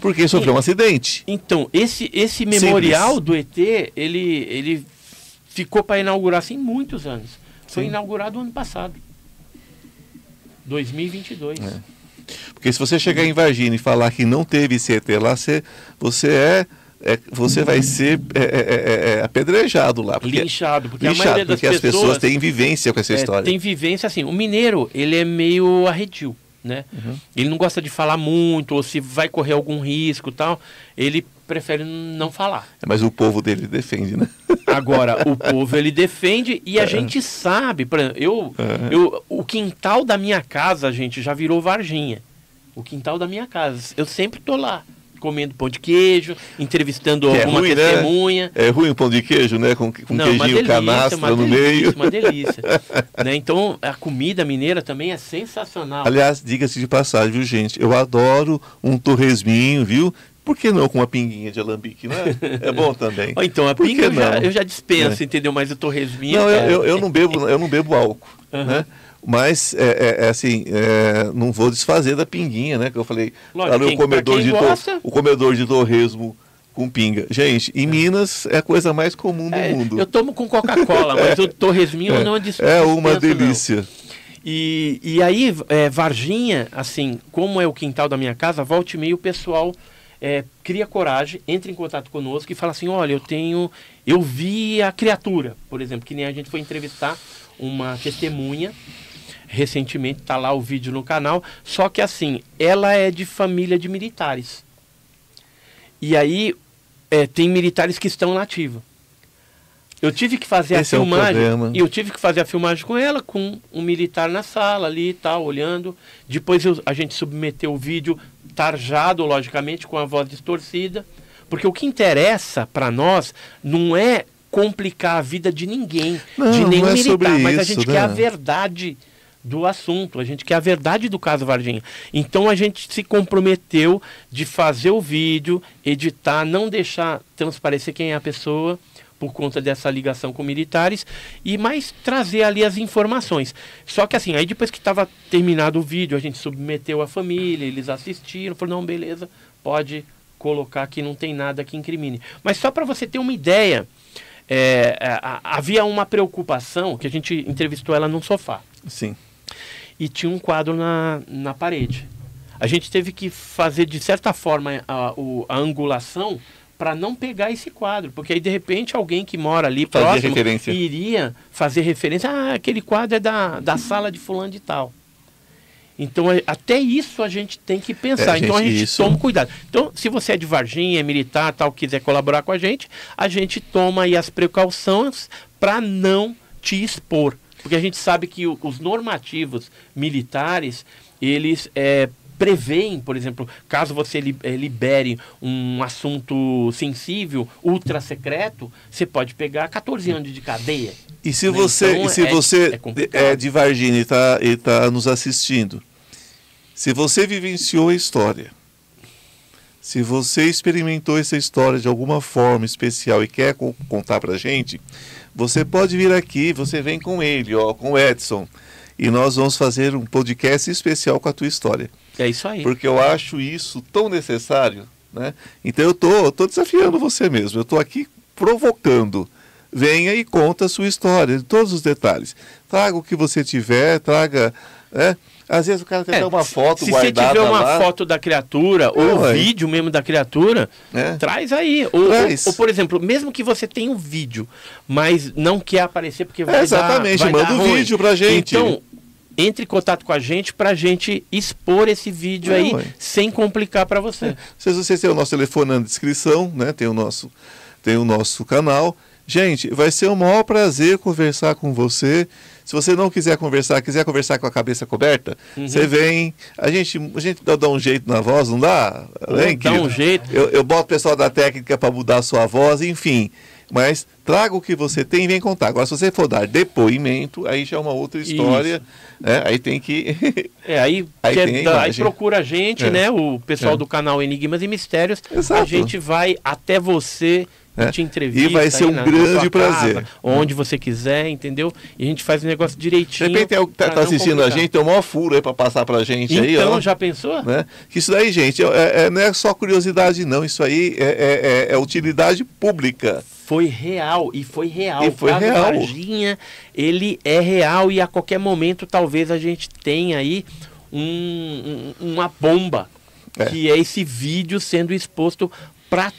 Porque sofreu um acidente. Então, esse, esse memorial do ET, ele, ele ficou para inaugurar assim muitos anos. Foi Sim. inaugurado ano passado. 2022. É. Porque se você chegar em Varginha e falar que não teve ET lá, você, você é, é- Você vai ser é, é, é, é, apedrejado lá. Porque, Linchado, porque a lixado, maioria das porque as pessoas, pessoas têm vivência com essa é, história. tem vivência assim. O mineiro, ele é meio arredio, né? Uhum. Ele não gosta de falar muito, ou se vai correr algum risco tal, ele prefere não falar. Mas o povo dele defende, né? Agora, o povo ele defende e a É. gente sabe, por exemplo, eu, É. eu, o quintal da minha casa, gente, já virou Varginha. O quintal da minha casa. Eu sempre tô lá, comendo pão de queijo, entrevistando Que é alguma ruim, né? testemunha. É ruim o pão de queijo, né? Com, com Não, uma queijinho delícia, canastra no delícia, meio. Uma delícia. né? Então, a comida mineira também é sensacional. Aliás, diga-se de passagem, viu, gente? Eu adoro um torresminho, viu? Por que não com uma pinguinha de alambique, né? É bom também. Então, a Por pinga eu já, eu já dispenso, É. entendeu? Mas o torresminho... Não, eu, é- eu, eu não bebo, eu não bebo álcool, Aham. né? Mas é, é- é assim, é, não vou desfazer da pinguinha, né? Que eu falei, Lógico, quem- o comedor de gosta- o comedor de torresmo com pinga. Gente, em Minas é a coisa mais comum do é, mundo. eu tomo com Coca-Cola, mas o torresminho eu não dis- É uma dispenso, não. delícia. E, e aí, é, Varginha, assim, como é o quintal da minha casa, volta e meia o pessoal é, cria coragem, entra em contato conosco e fala assim, olha, eu tenho, eu vi a criatura, por exemplo, que nem a gente foi entrevistar uma testemunha recentemente, tá lá o vídeo no canal, só que assim, ela é de família de militares. E aí, é, tem militares que estão na ativa. Eu tive que fazer Esse a é filmagem. problema. e eu tive que fazer a filmagem com ela, com um militar na sala ali e tal, olhando. Depois eu- a gente submeteu o vídeo tarjado, logicamente, com a voz distorcida. Porque o que interessa para nós não é complicar a vida de ninguém, Não, de nenhum é militar, mas a gente né? quer a verdade do assunto, a gente quer a verdade do caso Varginha. Então a gente se comprometeu de fazer o vídeo, editar, não deixar transparecer quem é a pessoa por conta dessa ligação com militares e mais trazer ali as informações. Só que assim, aí depois que estava terminado o vídeo, a gente submeteu a família, eles assistiram, falaram, não, beleza, pode colocar que não tem nada que incrimine. Mas só para você ter uma ideia, é, é, havia uma preocupação que a gente entrevistou ela num sofá Sim. E tinha um quadro na, na parede. A gente teve que fazer, de certa forma, a, o- a angulação para não pegar esse quadro, porque aí de repente alguém que mora ali Fazia próximo referência. iria fazer referência, ah, aquele quadro é da, da sala de fulano de tal. Então, é- até isso a gente tem que pensar. É, então, a gente, gente isso- toma cuidado. Então, se você é de Varginha, é militar, tal, quiser colaborar com a gente, a gente toma aí as precauções para não te expor. Porque a gente sabe que o- os normativos militares, eles é, prevêem, por exemplo, caso você eh, libere um assunto sensível, ultra secreto, você pode pegar 14 anos de cadeia. E se né? você, então, e se é, você é, é de Varginha e está tá nos assistindo, se você vivenciou a história, se você experimentou essa história de alguma forma especial e quer contar para gente, você pode vir aqui, você vem com ele, ó, com o Edson, e nós vamos fazer um podcast especial com a tua história. É isso aí. Porque eu acho isso tão necessário, né? Então eu tô, eu tô desafiando você mesmo, eu tô aqui provocando. Venha e conta a sua história, todos os detalhes. Traga o que você tiver, traga, né? Às vezes o cara tem é, uma foto se guardada Se você tiver uma lá, foto da criatura, ou um vídeo mesmo da criatura, é. traz aí. Ou, traz. Ou, ou, por exemplo, mesmo que você tenha um vídeo, mas não quer aparecer porque vai é, Exatamente, dar, vai manda o um vídeo pra gente. Então, entre em contato com a gente para a gente expor esse vídeo é, aí ué. sem complicar para você. É. Se você tem o nosso telefone na descrição, né? Tem o nosso, tem o nosso canal. Gente, vai ser um maior prazer conversar com você. Se você não quiser conversar, quiser conversar com a cabeça coberta, uhum. você vem. A gente, a gente dá, dá, um jeito na voz, não dá? Hein, dá um jeito. Eu, eu boto o pessoal da técnica para mudar a sua voz, enfim. Mas traga o que você tem e vem contar. Agora, se você for dar depoimento, aí já é uma outra história. Né? Aí tem que. é, aí, aí, tem aí procura a gente, é. né? O pessoal é. do canal Enigmas e Mistérios. Exato. A gente vai até você né? te entrevista. E vai ser um na, grande na prazer. Casa, onde você quiser, entendeu? E a gente faz o negócio direitinho. De repente é o que tá, tá assistindo complicar. a gente, tem um maior furo aí para passar pra gente então, aí. Então, já pensou? Né? Isso daí, gente, é, é, não é só curiosidade, não. Isso aí é, é, é, é utilidade pública. Foi real, e foi real. E foi real. Varginha, ele é real e a qualquer momento talvez a gente tenha aí um, um, uma bomba. É. Que é esse vídeo sendo exposto para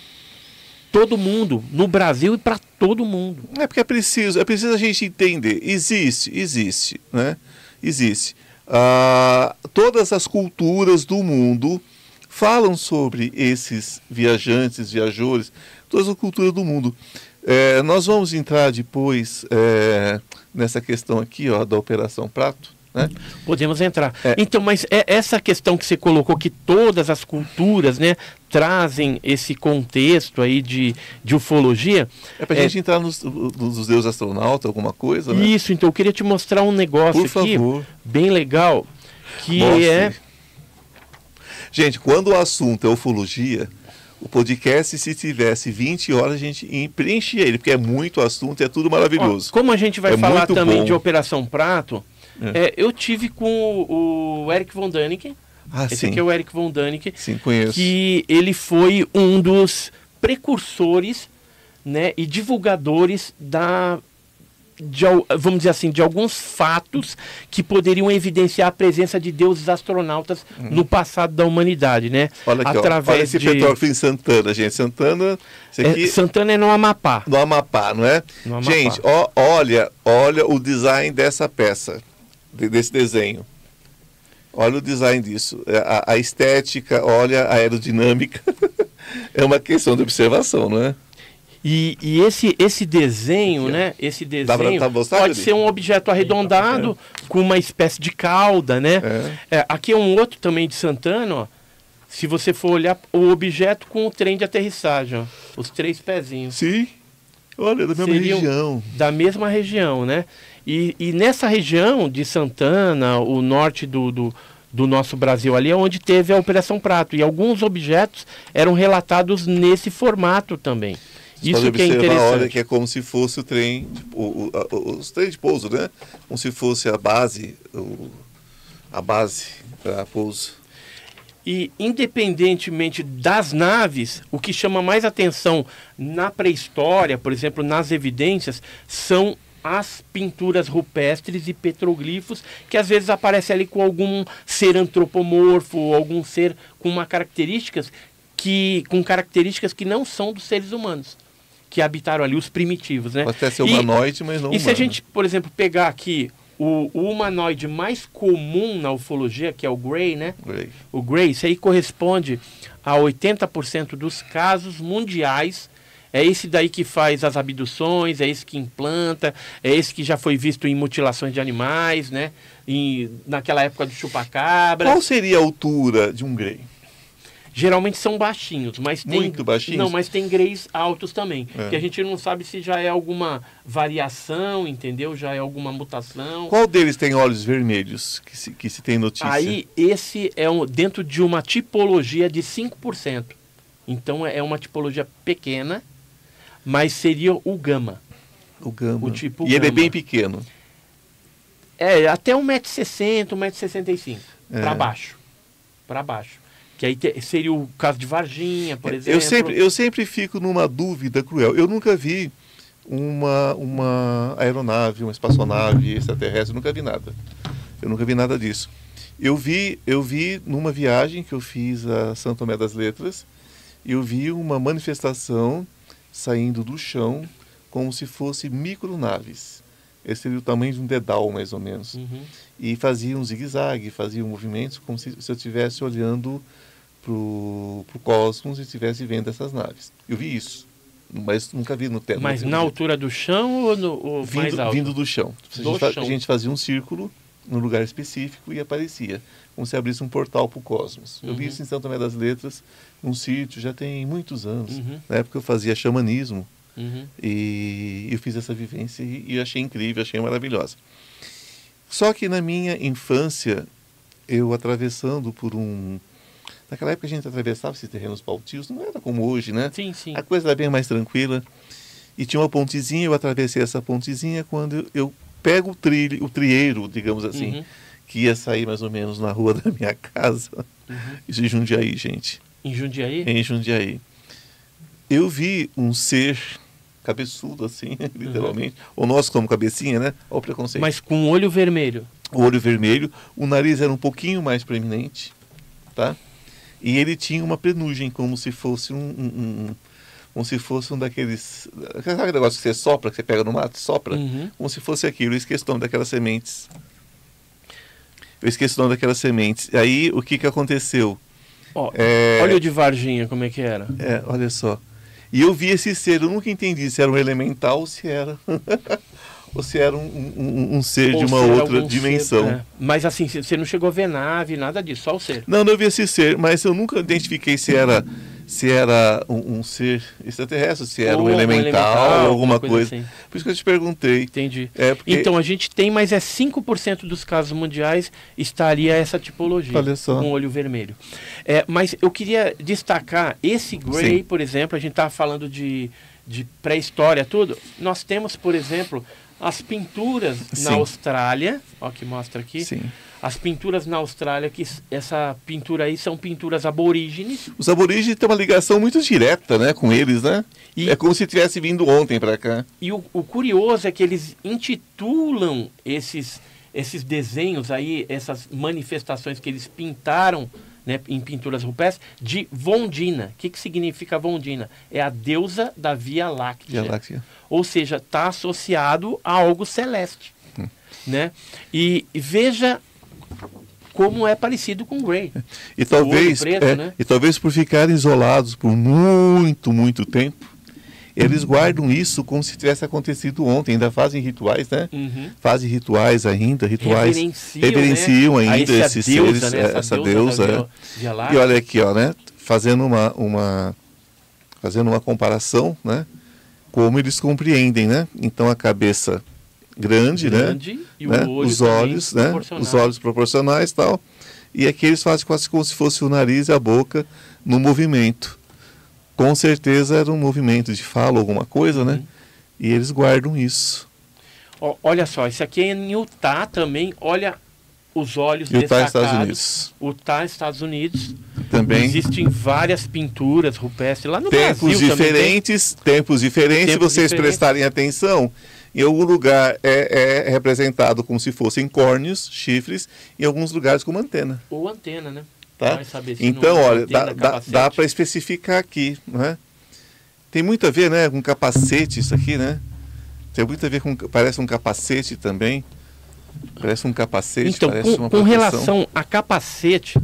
todo mundo, no Brasil e para todo mundo. É porque é preciso, é preciso a gente entender. Existe, existe, né? Existe. Ah, todas as culturas do mundo falam sobre esses viajantes, viajores, todas as culturas do mundo. É, nós vamos entrar depois é, nessa questão aqui ó, da Operação Prato. Né? Podemos entrar. É. Então, mas é essa questão que você colocou, que todas as culturas né, trazem esse contexto aí de, de ufologia. É para a é... gente entrar nos, nos deuses astronautas, alguma coisa, né? Isso, então eu queria te mostrar um negócio Por aqui favor. bem legal, que Mostre. é... Gente, quando o assunto é ufologia, o podcast, se tivesse 20 horas, a gente preenchia ele, porque é muito assunto, é tudo maravilhoso. Ó, como a gente vai é falar também bom. de Operação Prato, é. É, eu tive com o, o Eric Von Däniken. Ah, Esse sim. aqui é o Eric Von Däniken. Sim, conheço. Que ele foi um dos precursores né, e divulgadores da de, vamos dizer assim, de alguns fatos que poderiam evidenciar a presença de deuses astronautas uhum. no passado da humanidade, né? Olha aqui, Através ó, olha esse de... em Santana, gente. Santana, aqui... é, Santana é no Amapá. No Amapá, não é? Amapá. Gente, ó, olha, olha o design dessa peça, desse desenho. Olha o design disso. É, a, a estética, olha a aerodinâmica. é uma questão de observação, não é? E, e, esse, esse desenho, né? Esse desenho tá pode ser um objeto arredondado com uma espécie de cauda, né? É. É, aqui é um outro também de Santana, ó. Se você for olhar o objeto com o trem de aterrissagem, ó, os três pezinhos. Sim. Olha, da mesma Seriam região. Da mesma região, né? E, e nessa região de Santana, o norte do, do, do nosso Brasil ali, é onde teve a Operação Prato. E alguns objetos eram relatados nesse formato também. Você Isso que é interessante. Olha que é como se fosse o trem, tipo, o, o, os trens de pouso, né? Como se fosse a base, o, a base para pouso. E independentemente das naves, o que chama mais atenção na pré-história, por exemplo, nas evidências, são as pinturas rupestres e petroglifos que às vezes aparecem ali com algum ser antropomorfo, algum ser com uma características que com características que não são dos seres humanos que habitaram ali, os primitivos, né? Pode até ser humanoide, mas não E humano. se a gente, por exemplo, pegar aqui o, o, humanoide mais comum na ufologia, que é o Grey, né? Grey. O Grey, isso aí corresponde a 80% dos casos mundiais É esse daí que faz as abduções, é esse que implanta, é esse que já foi visto em mutilações de animais, né? Em, naquela época do chupacabra. Qual seria a altura de um grey? Geralmente são baixinhos, mas tem. Muito baixinhos? Não, mas tem greys altos também. É. Que a gente não sabe se já é alguma variação, entendeu? Já é alguma mutação. Qual deles tem olhos vermelhos que se, que se tem notícia? Aí, esse é um, dentro de uma tipologia de 5%. Então, é uma tipologia pequena, mas seria o gama. o gama. o tipo e ele é gama. bem pequeno. É, até 1,60m, 1,65m. É. Para baixo. Para baixo. Que aí te- seria o caso de Varginha, por exemplo. É, Eu sempre, eu sempre fico numa dúvida cruel. Eu nunca vi uma, uma aeronave, uma espaçonave extraterrestre, eu nunca vi nada. Eu nunca vi nada disso. Eu vi, eu vi numa viagem que eu fiz a Santo Tomé das Letras, eu vi uma manifestação saindo do chão como se fosse micronaves. Esse seria o tamanho de um dedal, mais ou menos. Uhum. E fazia um zigue-zague, fazia movimentos como se, se eu estivesse olhando para o cosmos e estivesse vendo essas naves. Eu vi isso, mas nunca vi no teto. Mas na altura do chão ou, no, ou mais vindo, alto? vindo do chão. A Do gente, fa- chão. a gente fazia um círculo num lugar específico e aparecia, como se abrisse um portal para o cosmos. Eu vi Uhum. isso em São Tomé das Letras, num sítio, já tem muitos anos. Uhum, Na época eu fazia xamanismo, uhum. e eu fiz essa vivência e, e achei incrível, achei maravilhosa. Só que na minha infância, eu atravessando por um. Naquela época a gente atravessava esses terrenos baltios, não era como hoje, né? Sim, sim. A coisa era bem mais tranquila. E tinha uma pontezinha, eu atravessei essa pontezinha quando eu pego o, trilho, o trieiro, digamos assim, Uhum, que ia sair mais ou menos na rua da minha casa. uhum. Isso em Jundiaí, gente Em Jundiaí? em Jundiaí. Eu vi um ser cabeçudo assim, literalmente. Ou nós como cabecinha, né? Olha o preconceito. Mas com olho vermelho. O olho vermelho, o nariz era um pouquinho mais proeminente, tá? E ele tinha uma penugem, como se fosse um- um- como se fosse um daqueles, sabe aquele negócio que você sopra, que você pega no mato, sopra, Uhum. como se fosse aquilo. Eu esqueci o nome daquelas sementes. Eu esqueci o nome daquelas sementes. Aí o que que aconteceu? Ó, É, Olha o de Varginha, como é que era. É, olha só. E eu vi esse ser, eu nunca entendi se era um elemental ou se era. se era um, um- um ser de Ou uma ser outra algum ser, dimensão. é. Mas assim, você não chegou a ver nave, nada disso, só o ser. Não, não vi esse ser, mas eu nunca identifiquei se era se era um, um ser extraterrestre, se era Ou um elemental, ou alguma coisa. assim. Por isso que eu te perguntei. Entendi. É porque, Então a gente tem, mas é 5% dos casos mundiais estaria essa tipologia, com olho vermelho. É, mas eu queria destacar esse Grey, Sim. por exemplo, a gente estava falando de, de pré-história, tudo. Nós temos, por exemplo, as pinturas Sim. na Austrália, ó que mostra aqui. sim. As pinturas na Austrália, que essa pintura aí são pinturas aborígenes. Os aborígenes têm uma ligação muito direta, né, com eles, né? E- É como se tivesse vindo ontem para cá. E o, o curioso é que eles intitulam esses, esses desenhos aí, essas manifestações que eles pintaram né, em pinturas rupestres, de Vondina. O que, que significa Vondina? É a deusa da Via Láctea. Galáxia. Ou seja, está associado a algo celeste. Hum. Né? E, e veja como é parecido com Grey. E talvez, preto, é, né? e talvez por ficarem isolados por muito, muito tempo, eles guardam isso como se tivesse acontecido ontem. Ainda fazem rituais, né? Uhum. Fazem rituais ainda, rituais. Reverenciam, reverenciam né, ainda essa esses deusa, seres, né, é, essa deusa, da é. E olha aqui, ó, né? Fazendo uma, uma, fazendo uma comparação, né? Como eles compreendem, né? Então a cabeça grande, né? grande e o né? olho os olhos, né? Os olhos proporcionais, tal. E aqui eles fazem quase como se fosse o nariz e a boca no movimento. Com certeza era um movimento de fala, alguma coisa, né? Uhum. E eles guardam isso. Olha só, esse aqui é em Utah também. Olha os olhos Utah. Estados Unidos. Utah, Estados Unidos. Também. Existem várias pinturas rupestres lá no tempos Brasil também. diferentes, tempos diferentes, se Tempos vocês diferentes. prestarem atenção, em algum lugar é, é representado como se fossem córneos, chifres, em alguns lugares como antena. Ou antena, né? Tá? Vai saber se Então, não olha, dá, dá, dá para especificar aqui, não é? Tem muito a ver, né, com capacete isso aqui, né? Tem muito a ver com, parece um capacete também. Parece um capacete, Então, parece com, uma com relação a capacete,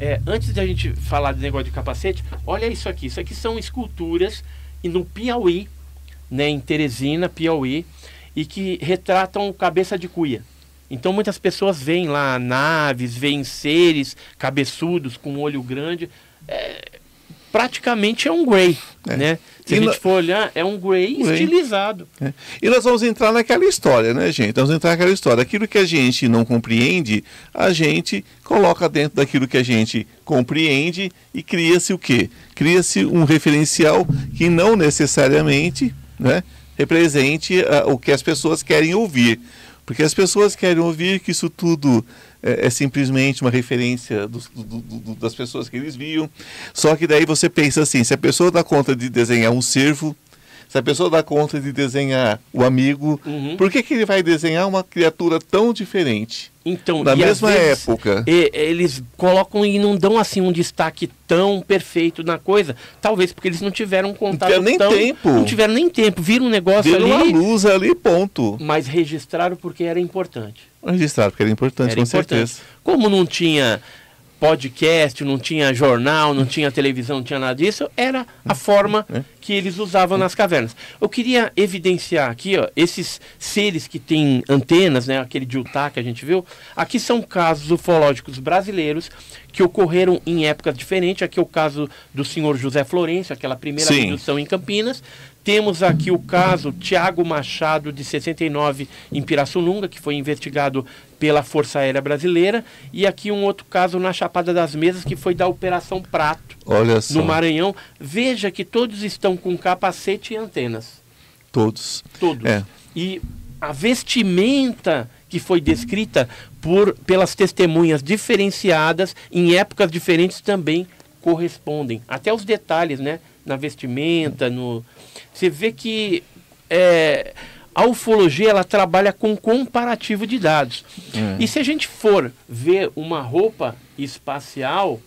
é, antes de a gente falar de negócio de capacete, olha isso aqui. Isso aqui são esculturas e no Piauí, né, em Teresina, Piauí, e que retratam cabeça de cuia. Então muitas pessoas veem lá naves, veem seres cabeçudos com um olho grande. É, praticamente é um Grey, é. né? Se e a gente for olhar, é um Grey, Grey. estilizado. É. E nós vamos entrar naquela história, né, gente? Nós vamos entrar naquela história. Aquilo que a gente não compreende, a gente coloca dentro daquilo que a gente compreende e cria-se o quê? Cria-se um referencial que não necessariamente né, represente uh, o que as pessoas querem ouvir. Porque as pessoas querem ouvir que isso tudo é, é simplesmente uma referência do, do, do, das pessoas que eles viam. Só que daí você pensa assim: se a pessoa dá conta de desenhar um cervo, se a pessoa dá conta de desenhar o amigo, uhum. por que, que ele vai desenhar uma criatura tão diferente? Então, na mesma vezes, época. E, eles colocam e não dão assim um destaque tão perfeito na coisa. Talvez porque eles não tiveram contato não nem tão, tempo. Não tiveram nem tempo. Viram um negócio Viram ali. uma luz ali, ponto. Mas registraram porque era importante. Registraram porque era importante, era com importante. certeza. Como não tinha podcast, não tinha jornal, não tinha televisão, não tinha nada disso, era a forma é. que eles usavam nas cavernas. Eu queria evidenciar aqui, ó, esses seres que têm antenas, né, aquele de Utah que a gente viu, aqui são casos ufológicos brasileiros que ocorreram em épocas diferentes. Aqui é o caso do senhor José Florencio, aquela primeira Sim. em Campinas. Temos aqui o caso Tiago Machado, de 69, em Pirassununga, que foi investigado pela Força Aérea Brasileira. E aqui um outro caso na Chapada das Mesas, que foi da Operação Prato, Olha só. no Maranhão. Veja que todos estão com capacete e antenas. Todos. Todos. É. E a vestimenta que foi descrita por, pelas testemunhas diferenciadas em épocas diferentes também correspondem. Até os detalhes, né? Na vestimenta, no, você vê que é, a ufologia ela trabalha com comparativo de dados. É. E se a gente for ver uma roupa espacial.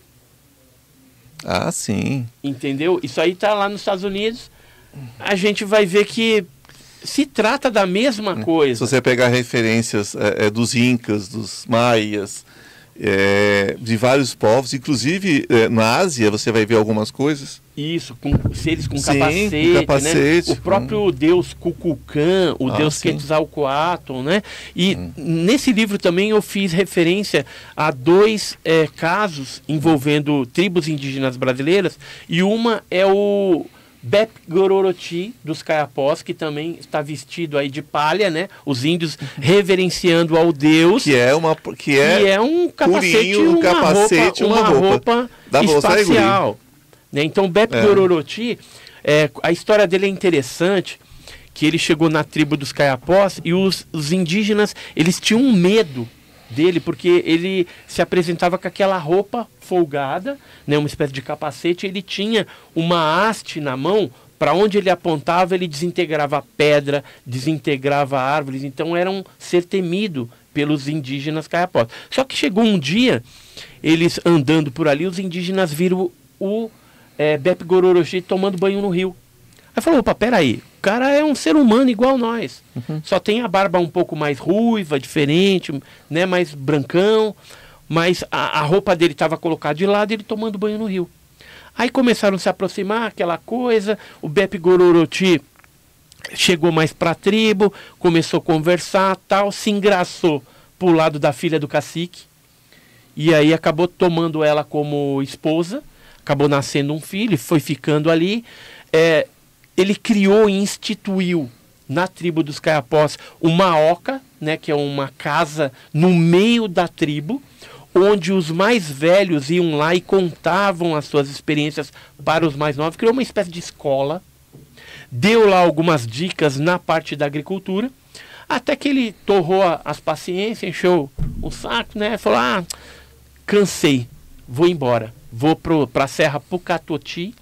Ah, sim. Entendeu? Isso aí está lá nos Estados Unidos. A gente vai ver que se trata da mesma é. coisa. Se você pegar referências é, é dos Incas, dos Maias, é, de vários povos, inclusive é, na Ásia você vai ver algumas coisas. Isso, com seres com sim, capacete, com capacete né? O próprio deus Kukulkan, o ah, deus Quetzalcoatl, né? E hum. nesse livro também eu fiz referência a dois é, casos envolvendo tribos indígenas brasileiras e uma é o Bep Gororoti dos Caiapós, que também está vestido aí de palha, né? Os índios reverenciando ao Deus. Que é uma que é, que é um capacete, purinho, um uma capacete, roupa, uma, uma roupa, roupa espacial. Né? Então, Bep é. Gororoti, é, a história dele é interessante, que ele chegou na tribo dos Caiapós e os, os indígenas, eles tinham medo dele, porque ele se apresentava com aquela roupa folgada, né, uma espécie de capacete, ele tinha uma haste na mão, para onde ele apontava, ele desintegrava pedra, desintegrava árvores, então era um ser temido pelos indígenas caiapós. Só que chegou um dia, eles andando por ali, os indígenas viram o é, Bep Gororoshi tomando banho no rio. Aí falou, opa, peraí, o cara é um ser humano igual nós. Uhum. Só tem a barba um pouco mais ruiva, diferente, né, mais brancão, mas a, a roupa dele estava colocada de lado e ele tomando banho no rio. Aí começaram a se aproximar, aquela coisa, o Bep Gororoti chegou mais para a tribo, começou a conversar, tal, se engraçou pro lado da filha do cacique, e aí acabou tomando ela como esposa, acabou nascendo um filho, foi ficando ali. É, ele criou e instituiu na tribo dos Caiapós uma oca, né, que é uma casa no meio da tribo, onde os mais velhos iam lá e contavam as suas experiências para os mais novos. Criou uma espécie de escola, deu lá algumas dicas na parte da agricultura, até que ele torrou as paciências, encheu o saco, né, falou: "Ah, cansei, vou embora, vou para a Serra Pucatoti,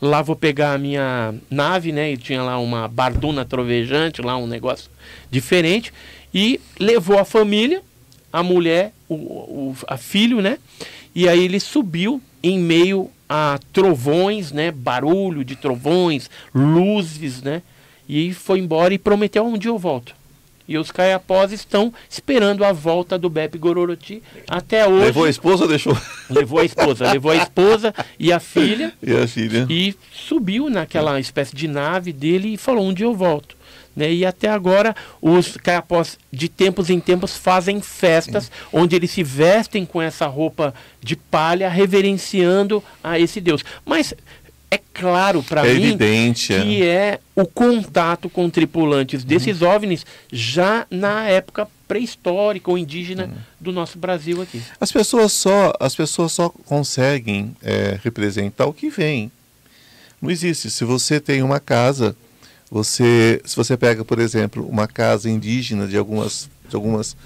Lá vou pegar a minha nave, né? E tinha lá uma barduna trovejante, lá um negócio diferente. E levou a família, a mulher, o, o a filho, né? E aí ele subiu em meio a trovões, né? Barulho de trovões, luzes, né? E foi embora e prometeu um dia eu volto. E os caiapós estão esperando a volta do Beppe Gororoti até hoje. Levou a esposa ou deixou? Levou a esposa, levou a esposa e a filha. E a filha. E subiu naquela espécie de nave dele e falou: um dia eu volto. Né? E até agora os caiapós de tempos em tempos fazem festas onde eles se vestem com essa roupa de palha, reverenciando a esse Deus. Mas é claro para é mim evidente, que é. é o contato com tripulantes desses uhum. OVNIs já na época pré-histórica ou indígena uhum. do nosso Brasil aqui. As pessoas só, as pessoas só conseguem é, representar o que vem. Não existe. Se você tem uma casa, você, se você pega, por exemplo, uma casa indígena de algumas, de algumas,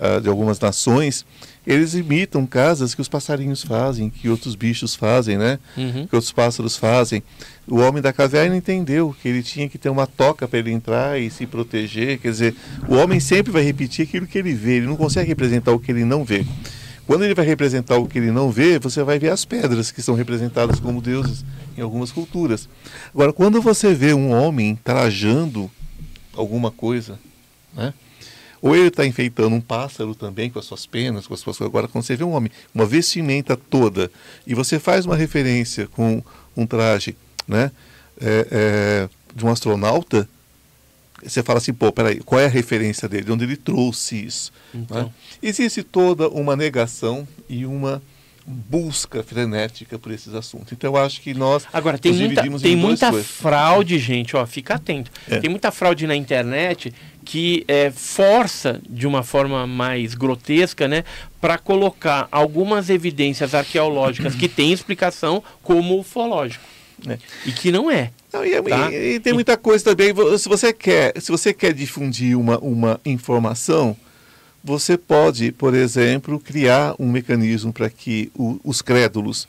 uh, de algumas nações, eles imitam casas que os passarinhos fazem, que outros bichos fazem, né? Uhum. Que outros pássaros fazem. O homem da caverna entendeu que ele tinha que ter uma toca para ele entrar e se proteger. Quer dizer, o homem sempre vai repetir aquilo que ele vê, ele não consegue representar o que ele não vê. Quando ele vai representar o que ele não vê, você vai ver as pedras que são representadas como deuses em algumas culturas. Agora, quando você vê um homem trajando alguma coisa, né? Ou ele está enfeitando um pássaro também com as suas penas, com as suas Agora, quando você vê um homem, uma vestimenta toda, e você faz uma referência com um traje né, é, é, de um astronauta, você fala assim, pô, peraí, qual é a referência dele? De onde ele trouxe isso? Então. Né? Existe toda uma negação e uma busca frenética por esses assuntos. Então eu acho que nós agora tem muita tem muita fraude, gente. Ó, fica atento. É. Tem muita fraude na internet que é, força de uma forma mais grotesca, né, para colocar algumas evidências arqueológicas que têm explicação como ufológico, né? E que não é. Não, e, tá? e, e, tem muita coisa também. Se você quer, se você quer difundir uma, uma informação, você pode, por exemplo, criar um mecanismo para que o, os crédulos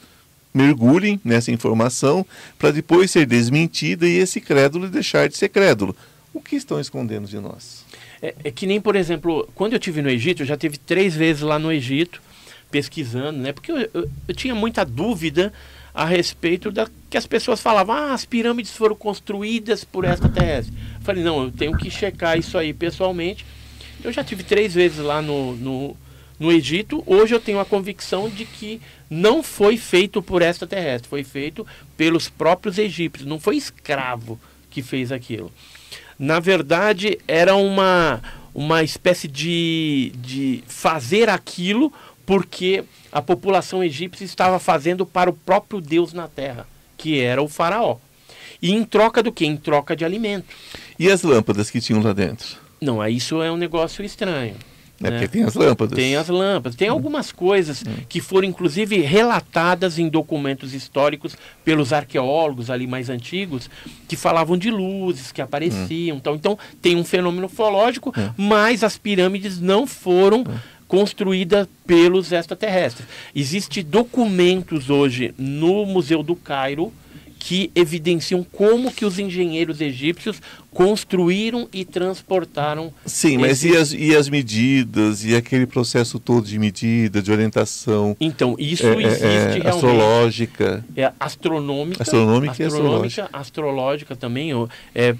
mergulhem nessa informação para depois ser desmentida e esse crédulo deixar de ser crédulo o que estão escondendo de nós? É, é, que nem, por exemplo, quando eu tive no Egito, eu já tive três vezes lá no Egito, pesquisando, né? Porque eu, eu, eu tinha muita dúvida a respeito da que as pessoas falavam, ah, as pirâmides foram construídas por extraterrestres. Eu falei, não, eu tenho que checar isso aí pessoalmente. Eu já tive três vezes lá no, no, no Egito. Hoje eu tenho a convicção de que não foi feito por extraterrestre, foi feito pelos próprios egípcios, não foi escravo que fez aquilo na verdade, era uma, uma espécie de, de fazer aquilo porque a população egípcia estava fazendo para o próprio Deus na terra, que era o faraó. E em troca do que? Em troca de alimento. E as lâmpadas que tinham lá dentro? Não, isso é um negócio estranho. É né? porque tem as lâmpadas. Tem as lâmpadas. Tem algumas coisas que foram, inclusive, relatadas em documentos históricos pelos arqueólogos ali mais antigos, que falavam de luzes que apareciam. Então, então tem um fenômeno ufológico, mas as pirâmides não foram construídas pelos extraterrestres. Existem documentos hoje no Museu do Cairo que evidenciam como que os engenheiros egípcios construíram e transportaram. Sim, mas e as, e as medidas e aquele processo todo de medida, de orientação? Então, isso é, existe é, realmente. Astrológica. É astronômica. Astronômica, astronômica e astrológica. astrológica também. É,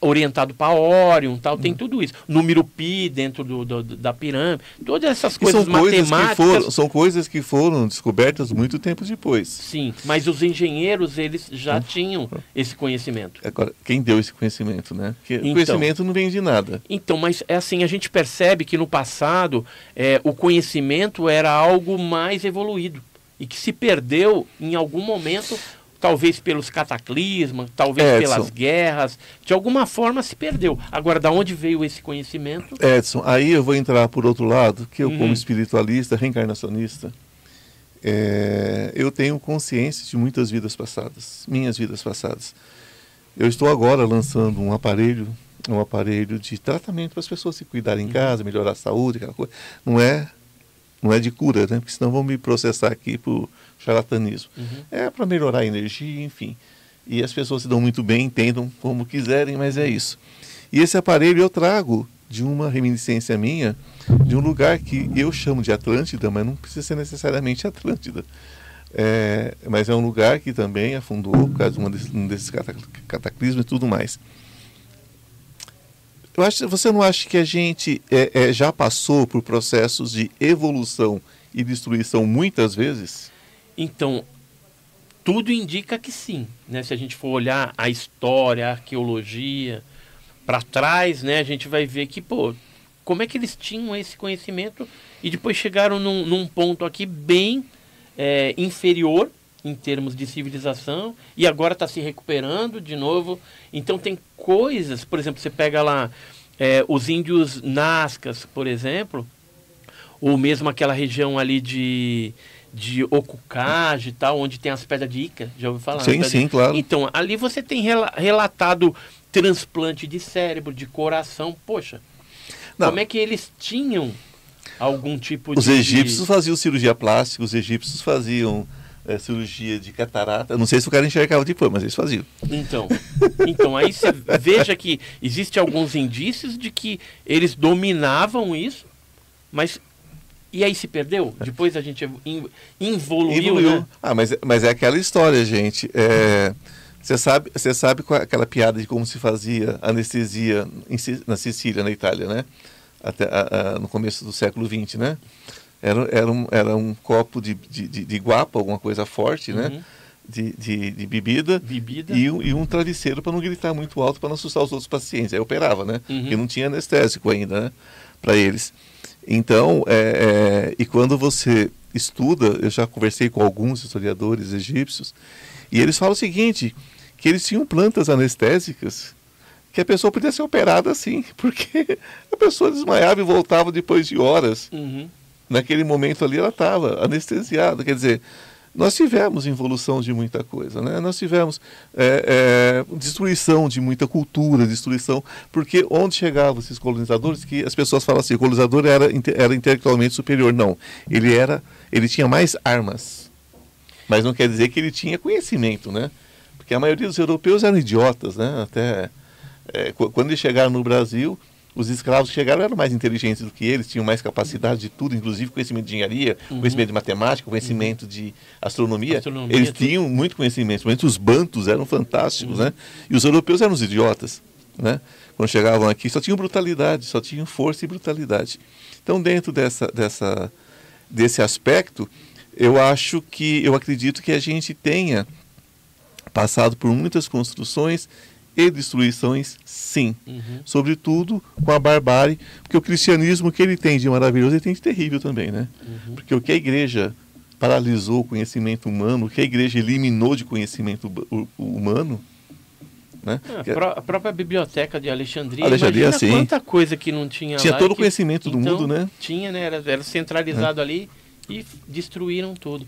orientado para Orion, tal, tem hum. tudo isso. Número pi dentro do, do, da pirâmide, todas essas coisas são matemáticas. Coisas foram, são coisas que foram descobertas muito tempo depois. Sim, mas os engenheiros eles já hum. tinham esse conhecimento. Agora, quem deu esse conhecimento, né? Porque então, o conhecimento não vem de nada. Então, mas é assim, a gente percebe que no passado é, o conhecimento era algo mais evoluído e que se perdeu em algum momento talvez pelos cataclismos, talvez Edson. pelas guerras, de alguma forma se perdeu. Agora, da onde veio esse conhecimento? Edson, aí eu vou entrar por outro lado, que eu como uhum. espiritualista, reencarnacionista, é, eu tenho consciência de muitas vidas passadas, minhas vidas passadas. Eu estou agora lançando um aparelho, um aparelho de tratamento para as pessoas se cuidarem em uhum. casa, melhorar a saúde, aquela coisa. Não é, não é de cura, né? Porque senão vão me processar aqui por charlatanismo. Uhum. É para melhorar a energia, enfim. E as pessoas se dão muito bem, entendam como quiserem, mas é isso. E esse aparelho eu trago de uma reminiscência minha, de um lugar que eu chamo de Atlântida, mas não precisa ser necessariamente Atlântida. É, mas é um lugar que também afundou por causa de um desses cataclismos e tudo mais. Eu acho, você não acha que a gente é, é, já passou por processos de evolução e destruição muitas vezes? Então, tudo indica que sim. Né? Se a gente for olhar a história, a arqueologia, para trás, né, a gente vai ver que, pô, como é que eles tinham esse conhecimento e depois chegaram num, num ponto aqui bem é, inferior em termos de civilização e agora está se recuperando de novo. Então tem coisas, por exemplo, você pega lá é, os índios Nazcas, por exemplo, ou mesmo aquela região ali de de Okukaji e tal, onde tem as pedras de Ica, já ouviu falar? Sim, sim, de... claro. Então, ali você tem relatado transplante de cérebro, de coração, poxa, Não. como é que eles tinham algum tipo de... Os egípcios faziam cirurgia plástica, os egípcios faziam é, cirurgia de catarata. Não sei se o cara enxergava depois, mas eles faziam. Então, então aí você veja que existe alguns indícios de que eles dominavam isso, mas e aí se perdeu? Depois a gente evoluiu. Né? Ah, mas, mas é aquela história, gente. É, você sabe, você sabe é aquela piada de como se fazia anestesia em, na Sicília, na Itália, né? Até a, a, no começo do século XX, né? Era, era, um, era um copo de, de, de, de guapa, alguma coisa forte, né? uhum. né? De, de, de, bebida, bebida. E, um, e um travesseiro para não gritar muito alto, para não assustar os outros pacientes. Aí operava, né? Uhum. Porque não tinha anestésico ainda, né? Para eles. Então, é, é, e quando você estuda, eu já conversei com alguns historiadores egípcios, e eles falam o seguinte, que eles tinham plantas anestésicas que a pessoa podia ser operada assim, porque a pessoa desmaiava e voltava depois de horas. Uhum. Naquele momento ali ela estava anestesiada, quer dizer, nós tivemos evolução de muita coisa, né? Nós tivemos é, é, destruição de muita cultura, destruição, porque onde chegavam esses colonizadores, que as pessoas falam assim, o colonizador era, era intelectualmente superior. Não, ele era, ele tinha mais armas, mas não quer dizer que ele tinha conhecimento, né? Porque a maioria dos europeus eram idiotas, né? Até é, quando eles chegaram no Brasil, os escravos que chegaram eram mais inteligentes do que eles, tinham mais capacidade de tudo, inclusive conhecimento de engenharia, uhum. conhecimento de matemática, conhecimento uhum. de astronomia. astronomia eles tudo. tinham muito conhecimento, principalmente os bantos eram fantásticos, uhum. né? E os europeus eram os idiotas, né? Quando chegavam aqui, só tinham brutalidade, só tinham força e brutalidade. Então, dentro dessa, dessa, desse aspecto, eu acho que, eu acredito que a gente tenha passado por muitas construções e destruições, sim. Uhum. Sobretudo com a barbárie, porque o cristianismo que ele tem de maravilhoso, ele tem de terrível também, né? Uhum. Porque o que a igreja paralisou o conhecimento humano, o que a igreja eliminou de conhecimento humano, né? É, a, própria biblioteca de Alexandria, Alexandria sim. quanta coisa que não tinha Tinha lá, todo o conhecimento do então, mundo, né? Tinha, né? Era, era centralizado é. ali e destruíram tudo.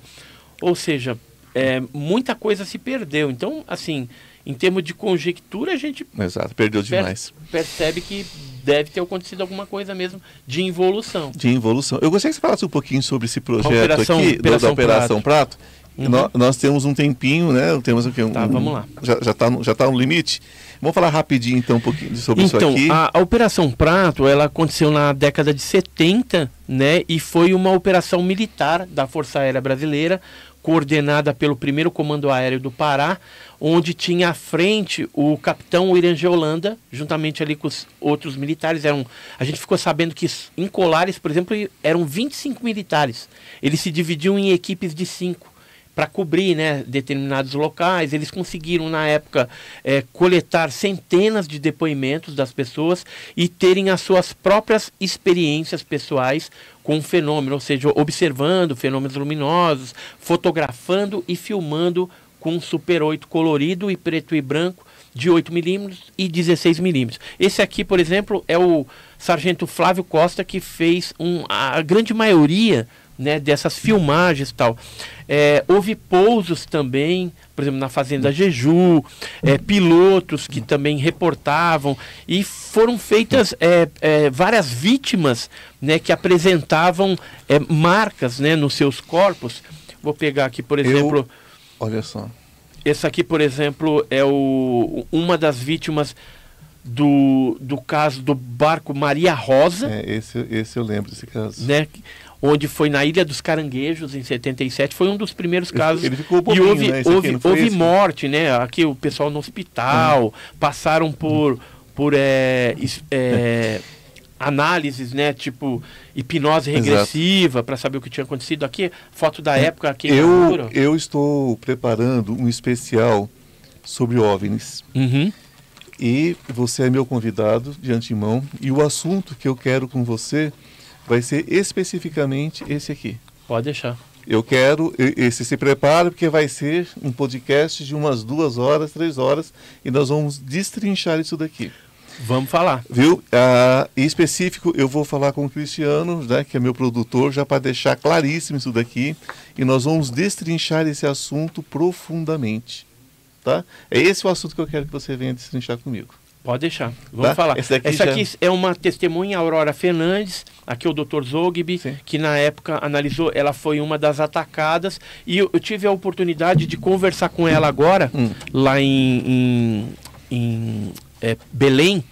Ou seja, é, muita coisa se perdeu. Então, assim, em termos de conjectura, a gente Exato, perdeu demais. percebe que deve ter acontecido alguma coisa mesmo de involução. De involução. Eu gostaria que você falasse um pouquinho sobre esse projeto operação, aqui, operação da Operação Prato. Prato. Uhum. Nós, nós, temos um tempinho, né? Temos aqui um, tá, vamos lá. Já está já tá no limite. Vamos falar rapidinho então um pouquinho sobre então, isso aqui. A, a Operação Prato, ela aconteceu na década de 70, né? E foi uma operação militar da Força Aérea Brasileira coordenada pelo primeiro Comando Aéreo do Pará, onde tinha à frente o capitão Irangê Holanda, juntamente ali com os outros militares. Eram, a gente ficou sabendo que em Colares, por exemplo, eram 25 militares. Eles se dividiam em equipes de cinco para cobrir né, determinados locais. Eles conseguiram, na época, é, coletar centenas de depoimentos das pessoas e terem as suas próprias experiências pessoais com o fenômeno, ou seja, observando fenômenos luminosos, fotografando e filmando com um Super 8 colorido e preto e branco de 8 milímetros e 16 milímetros. Esse aqui, por exemplo, é o sargento Flávio Costa que fez um, a grande maioria né, dessas filmagens e tal. É, houve pousos também, por exemplo, na Fazenda Jeju, é, pilotos que também reportavam, e foram feitas é, é várias vítimas né, que apresentavam é, marcas né, nos seus corpos. Vou pegar aqui, por exemplo. Eu, olha só. Esse aqui, por exemplo, é o, uma das vítimas do, do caso do barco Maria Rosa. É, esse, esse eu lembro desse caso. Né? onde foi na Ilha dos Caranguejos, em 77, foi um dos primeiros casos. Ele ficou bobinho, e houve, né? houve, houve morte, né? Aqui o pessoal no hospital, uhum. passaram por, por é, é, análises, né? Tipo hipnose regressiva para saber o que tinha acontecido aqui. Foto da época aqui. Eu, eu estou preparando um especial sobre OVNIs. Uhum. E você é meu convidado de antemão. E o assunto que eu quero com você vai ser especificamente esse aqui. Pode deixar. Eu quero, esse se prepara, porque vai ser um podcast de umas duas horas, três horas, e nós vamos destrinchar isso daqui. Vamos falar. Viu? Ah, em específico, eu vou falar com o Cristiano, né, que é meu produtor, já para deixar claríssimo isso daqui, e nós vamos destrinchar esse assunto profundamente. Tá? É esse o assunto que eu quero que você venha destrinchar comigo. Pode deixar. Vamos Tá? falar. Daqui Essa já- aqui é uma testemunha, Aurora Fernandes. Aqui é o Dr. Zogby, Sim. que na época analisou. Ela foi uma das atacadas. E eu, eu tive a oportunidade de conversar com ela agora, Hum. lá em, em, em, é, Belém.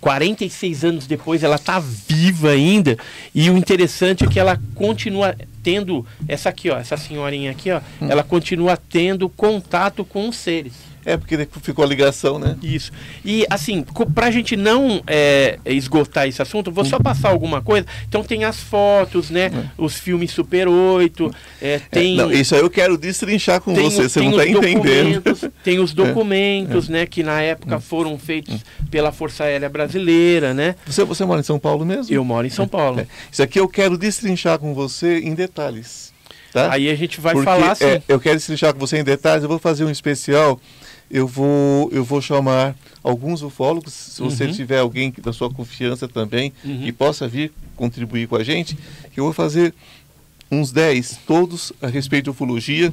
46 anos depois, ela está viva ainda. E o interessante é que ela continua tendo. Essa aqui, ó, essa senhorinha aqui, ó, Hum. ela continua tendo contato com os seres. É porque ficou a ligação, né? Isso. E assim, co- pra gente não é, esgotar esse assunto, vou só passar alguma coisa. Então tem as fotos, né? Os filmes Super 8, é, É, tem. não, isso aí eu quero destrinchar com tem você, os- você não está entendendo. Tem os documentos, né? Que na época foram feitos pela Força Aérea Brasileira, né? Você, você mora em São Paulo mesmo? Eu moro em São Paulo. É. Isso aqui eu quero destrinchar com você em detalhes. Tá? Aí a gente vai Porque, falar assim. é, eu quero destrinchar com você em detalhes, eu vou fazer um especial. Eu vou, eu vou chamar alguns ufólogos, se você Uhum. tiver alguém da sua confiança também, Uhum. que possa vir contribuir com a gente, que eu vou fazer uns 10, todos a respeito de ufologia,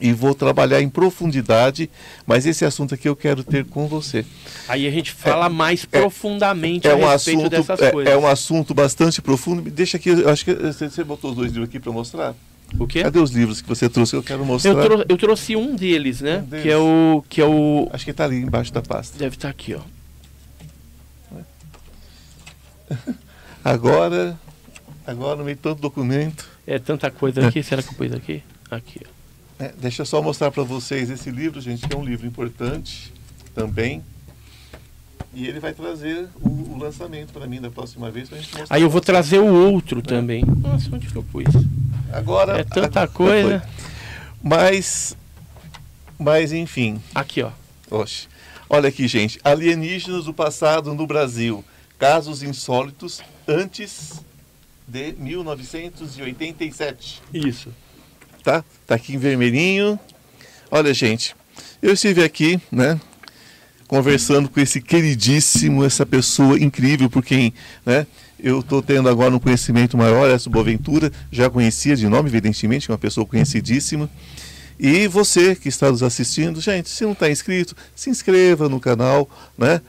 e vou trabalhar em profundidade, mas esse assunto aqui eu quero ter com você. Aí a gente fala mais é- profundamente É a um, respeito assunto, dessas é, coisas. é um assunto bastante profundo. Deixa aqui, eu acho que você botou os dois livros aqui para mostrar. O quê? Cadê os livros que você trouxe eu quero mostrar? Eu, trou- eu trouxe um deles, né? Um deles. Que é o. Que é o. Acho que está ali embaixo da pasta. Deve estar aqui, ó. Agora, agora no meio de todo documento, É tanta coisa aqui. Será que eu pus aqui? Aqui, ó. né, deixa eu só mostrar para vocês esse livro, gente, que é um livro importante também. E ele vai trazer o, o lançamento para mim da próxima vez pra gente mostrar. Aí eu vou trazer o outro também. Nossa, onde que eu pus? Agora É tanta coisa. Mas, mas enfim, Aqui, ó. Oxe. Olha aqui, gente. Alienígenas do passado no Brasil. Casos insólitos antes de 1987. Isso. Tá? Tá aqui em vermelhinho. Olha, gente. Eu estive aqui, né? Conversando com esse queridíssimo, essa pessoa incrível por quem, né? Eu estou tendo agora um conhecimento maior, essa Boaventura, já conhecia de nome, evidentemente, é uma pessoa conhecidíssima. E você que está nos assistindo, gente, se não está inscrito, se inscreva no canal, né?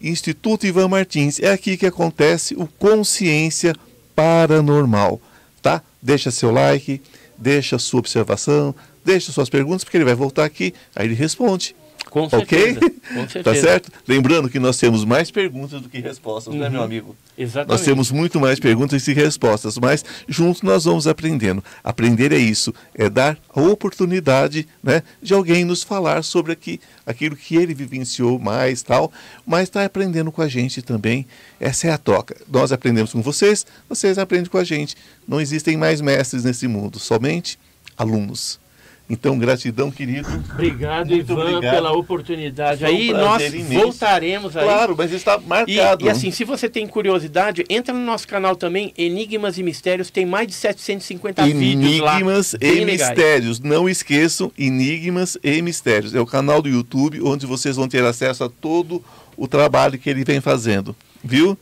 Instituto Ivan Martins. É aqui que acontece o Consciência Paranormal, tá? Deixa seu like, deixa sua observação, deixa suas perguntas, porque ele vai voltar aqui, aí ele responde. Com Ok? certeza. Com certeza. Tá certo? Lembrando que nós temos mais perguntas do que respostas, né, Uhum. meu amigo? Exatamente. Nós temos muito mais perguntas e respostas, mas juntos nós vamos aprendendo. Aprender é isso, é dar a oportunidade né, de alguém nos falar sobre aqui, aquilo que ele vivenciou mais tal, mas está aprendendo com a gente também. Essa é a troca. Nós aprendemos com vocês, vocês aprendem com a gente. Não existem mais mestres nesse mundo, somente alunos. Então, gratidão, querido. Obrigado, Muito Ivan, obrigado. pela oportunidade. Um aí nós imenso. voltaremos aí. Claro, mas está E, marcado. e assim, se você tem curiosidade, entra no nosso canal também, Enigmas e Mistérios, tem mais de 750 vídeos lá. Enigmas e. Mistérios. Não esqueçam, Enigmas e Mistérios. É o canal do YouTube onde vocês vão ter acesso a todo o trabalho que ele vem fazendo. Viu?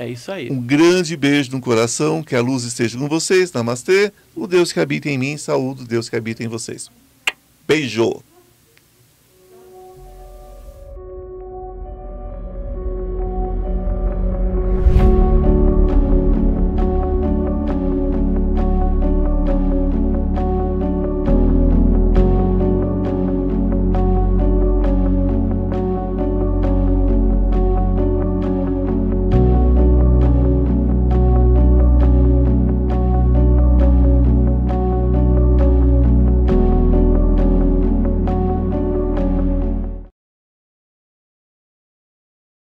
É isso aí. Um grande beijo no coração, que a luz esteja com vocês. Namastê. O Deus que habita em mim, saúde o Deus que habita em vocês. Beijo!